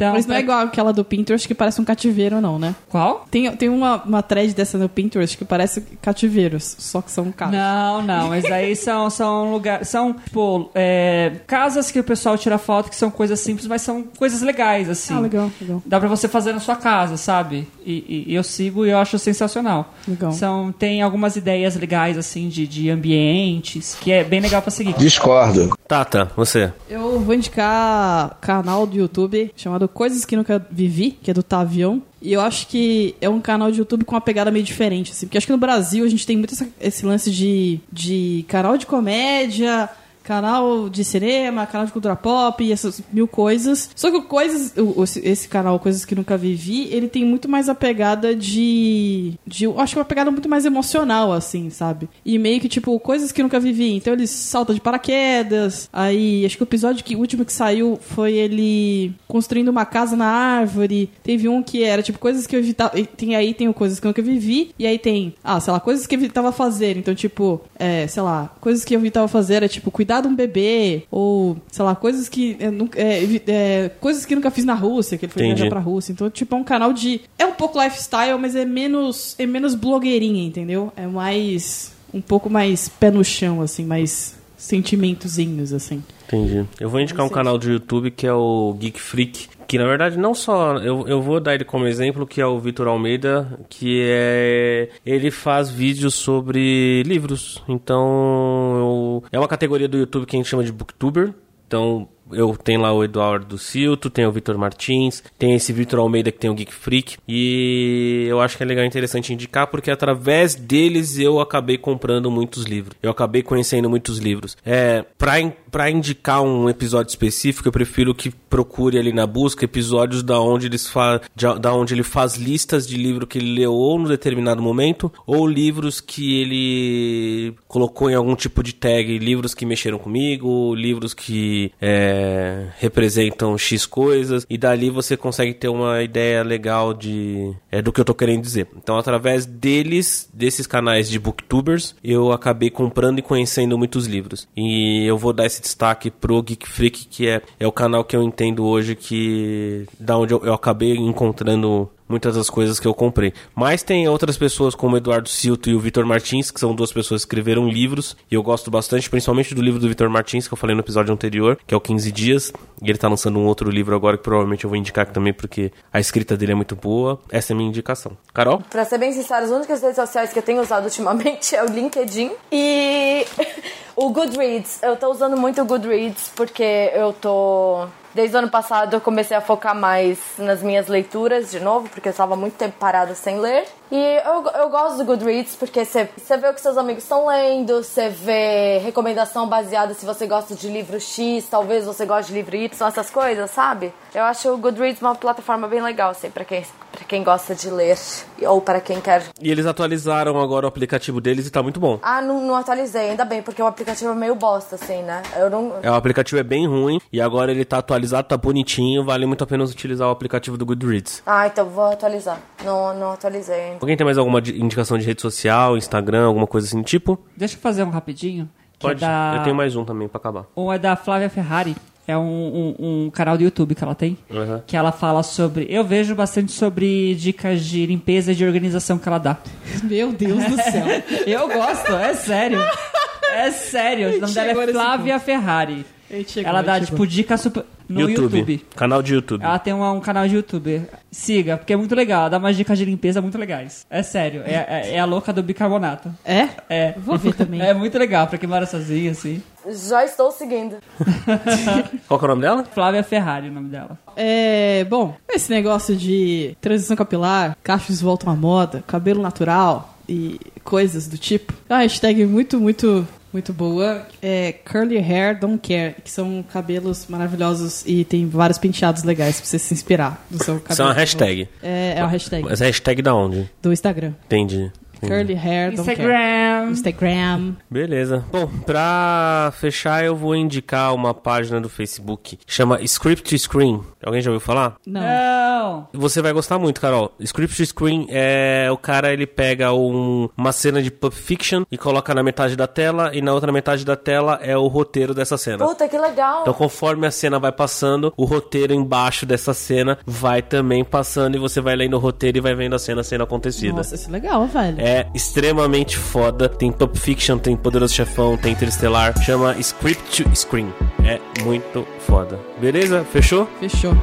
S2: Então,
S4: Mas não é igual aquela do Pinterest que parece um cativeiro, não, né?
S2: Qual?
S4: Tem, tem uma, uma thread dessa no Pinterest que parece cativeiros, só que são casas.
S2: Não, não, mas aí *laughs* são, são lugares. São, tipo, é, casas que o pessoal tira foto que são coisas simples, mas são coisas legais, assim.
S4: Ah, legal, legal.
S2: Dá pra você fazer na sua casa, sabe? E, e- e eu sigo e eu acho sensacional.
S4: Legal.
S2: São, tem algumas ideias legais, assim, de, de ambientes, que é bem legal pra seguir.
S6: Discordo.
S1: Tata, você.
S4: Eu vou indicar canal do YouTube chamado Coisas que Nunca Vivi, que é do Tavião. E eu acho que é um canal de YouTube com uma pegada meio diferente, assim. Porque acho que no Brasil a gente tem muito essa- esse lance de, de canal de comédia, canal de cinema, canal de cultura pop e essas mil coisas. Só que o coisas, o- esse canal Coisas que Nunca Vivi, ele tem muito mais a pegada de, de eu acho que uma pegada muito mais emocional assim, sabe? E meio que tipo coisas que nunca vivi. Então ele salta de paraquedas. Aí acho que o episódio que o último que saiu foi ele construindo uma casa na árvore. Teve um que era tipo coisas que eu evitava, tem aí tem o coisas que nunca vivi e aí tem, ah, sei lá, coisas que eu evitava fazer. Então tipo, é, sei lá, coisas que eu evitava fazer é tipo cuidar de um bebê ou sei lá, coisas que nunca, é, é, coisas que nunca fiz na Rússia, que ele foi
S1: Entendi.
S4: viajar pra Rússia. Então, tipo, é um canal de é um pouco lifestyle, mas é menos é menos blogueirinha, entendeu? É mais um pouco mais pé no chão assim, mais sentimentozinhos assim.
S1: Entendi. Eu vou indicar um canal do YouTube que é o Geek Freak. Que na verdade não só. Eu, eu vou dar ele como exemplo, que é o Vitor Almeida, que é. Ele faz vídeos sobre livros. Então. eu- é uma categoria do YouTube que a gente chama de Booktuber. Então. Eu tenho lá o Eduardo Silto, tem o Vitor Martins, tem esse Vitor Almeida que tem o Geek Freak. E eu acho que é legal e interessante indicar, porque através deles eu acabei comprando muitos livros. Eu acabei conhecendo muitos livros. É, pra, in- pra indicar um episódio específico, eu prefiro que procure ali na busca episódios da onde, eles fa de- da onde ele faz listas de livro que ele leu ou no determinado momento, ou livros que ele colocou em algum tipo de tag, livros que mexeram comigo, livros que é, é, representam X coisas, e dali você consegue ter uma ideia legal de é, do que eu tô querendo dizer. Então, através deles, desses canais de booktubers, eu acabei comprando e conhecendo muitos livros. E eu vou dar esse destaque pro Geek Freak, que é, é o canal que eu entendo hoje que da onde eu, eu acabei encontrando muitas das coisas que eu comprei. Mas tem outras pessoas como Eduardo Silto e o Vitor Martins, que são duas pessoas que escreveram livros, e eu gosto bastante, principalmente do livro do Vitor Martins, que eu falei no episódio anterior, que é o 15 Dias, e ele tá lançando um outro livro agora que provavelmente eu vou indicar aqui também, porque a escrita dele é muito boa. Essa é a minha indicação. Carol?
S3: Pra ser bem sincero, as únicas redes sociais que eu tenho usado ultimamente *laughs* é o LinkedIn e *laughs* o Goodreads. Eu tô usando muito o Goodreads porque eu tô. Desde o ano passado eu comecei a focar mais nas minhas leituras de novo, porque eu estava muito tempo parada sem ler. E eu, eu gosto do Goodreads porque você vê o que seus amigos estão lendo, você vê recomendação baseada se você gosta de livro X, talvez você goste de livro Y, essas coisas, sabe? Eu acho o Goodreads uma plataforma bem legal, assim, pra quem, pra quem gosta de ler ou para quem quer.
S1: E eles atualizaram agora o aplicativo deles e tá muito bom.
S3: Ah, não, não atualizei, ainda bem, porque o aplicativo é meio bosta, assim, né? Eu não.
S1: É, o aplicativo é bem ruim e agora ele tá atualizado, tá bonitinho, vale muito a pena utilizar o aplicativo do Goodreads.
S3: Ah, então vou atualizar. Não, não atualizei ainda.
S1: Alguém tem mais alguma di- indicação de rede social, Instagram, alguma coisa assim do tipo?
S2: Deixa eu fazer um rapidinho. que
S1: Pode.
S2: É da...
S1: Eu tenho mais um também pra acabar.
S2: Um é da Flávia Ferrari. É um, um, um canal do YouTube que ela tem.
S1: Uhum.
S2: Que ela fala sobre. Eu vejo bastante sobre dicas de limpeza e de organização que ela dá. *laughs*
S4: Meu Deus do céu.
S2: Eu gosto, é sério. *laughs* É sério. O nome dela é Flávia Ferrari.
S4: Chegou,
S2: ela dá,
S4: chegou.
S2: tipo, dicas super. No YouTube.
S1: Canal de YouTube.
S2: Ela tem uma- um canal de YouTube. Siga, porque é muito legal. Ela dá umas dicas de limpeza muito legais. É sério. É, é- é a louca do bicarbonato.
S4: É?
S2: É.
S4: Vou ver também. *laughs*
S2: É muito legal pra quem mora sozinho, assim.
S3: Já estou seguindo. *laughs*
S1: Qual que é o nome dela?
S2: Flávia Ferrari, o nome dela.
S4: É, bom, esse negócio de transição capilar, cachos voltam à moda, cabelo natural e coisas do tipo. É uma hashtag muito, muito, muito boa. É Curly Hair Don't Care, que são cabelos maravilhosos e tem vários penteados legais pra você se inspirar no seu cabelo.
S1: Isso é uma hashtag.
S4: É, é uma hashtag
S1: Essa hashtag da onde?
S4: do Instagram.
S1: Entendi.
S4: Curly Hair Don't Care. Instagram.
S1: Beleza. Bom, pra fechar, eu vou indicar uma página do Facebook. Chama Script to Screen. Alguém já ouviu falar?
S4: Não.
S2: Não.
S1: Você vai gostar muito, Carol. Script to Screen é o cara, ele pega um- uma cena de Pulp Fiction e coloca na metade da tela e na outra metade da tela é o roteiro dessa cena.
S3: Puta, que legal.
S1: Então, conforme a cena vai passando, o roteiro embaixo dessa cena vai também passando e você vai lendo o roteiro e vai vendo a cena sendo acontecida.
S4: Nossa, isso é legal, velho.
S1: É extremamente foda. Tem Pulp Fiction, tem Poderoso Chefão, tem Interestelar. Chama Script to Screen. É muito foda. Beleza? Fechou?
S4: Fechou.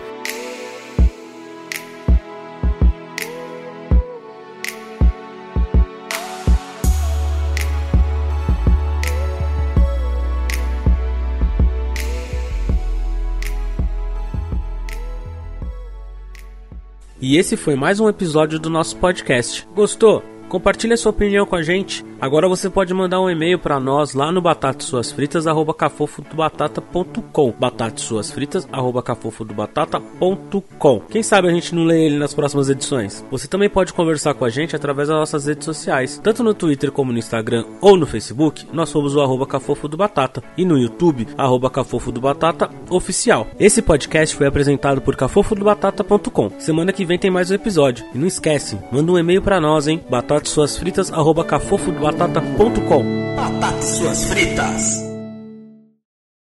S1: E esse foi mais um episódio do nosso podcast. Gostou? Compartilhe a sua opinião com a gente. Agora você pode mandar um e-mail para nós lá no batatassuasfritas@cafofodobatata.com. batatassuasfritas@cafofodobatata.com. Quem sabe a gente não lê ele nas próximas edições. Você também pode conversar com a gente através das nossas redes sociais, tanto no Twitter como no Instagram ou no Facebook. Nós somos o arroba Cafofo do Batata e no YouTube arroba Cafofo do Batata oficial. Esse podcast foi apresentado por cafofodobatata.com. Semana que vem tem mais um episódio. E não esquece, manda um e-mail para nós, hein? batatassuasfritas@cafofodobatata.com.
S6: Batata e suas fritas.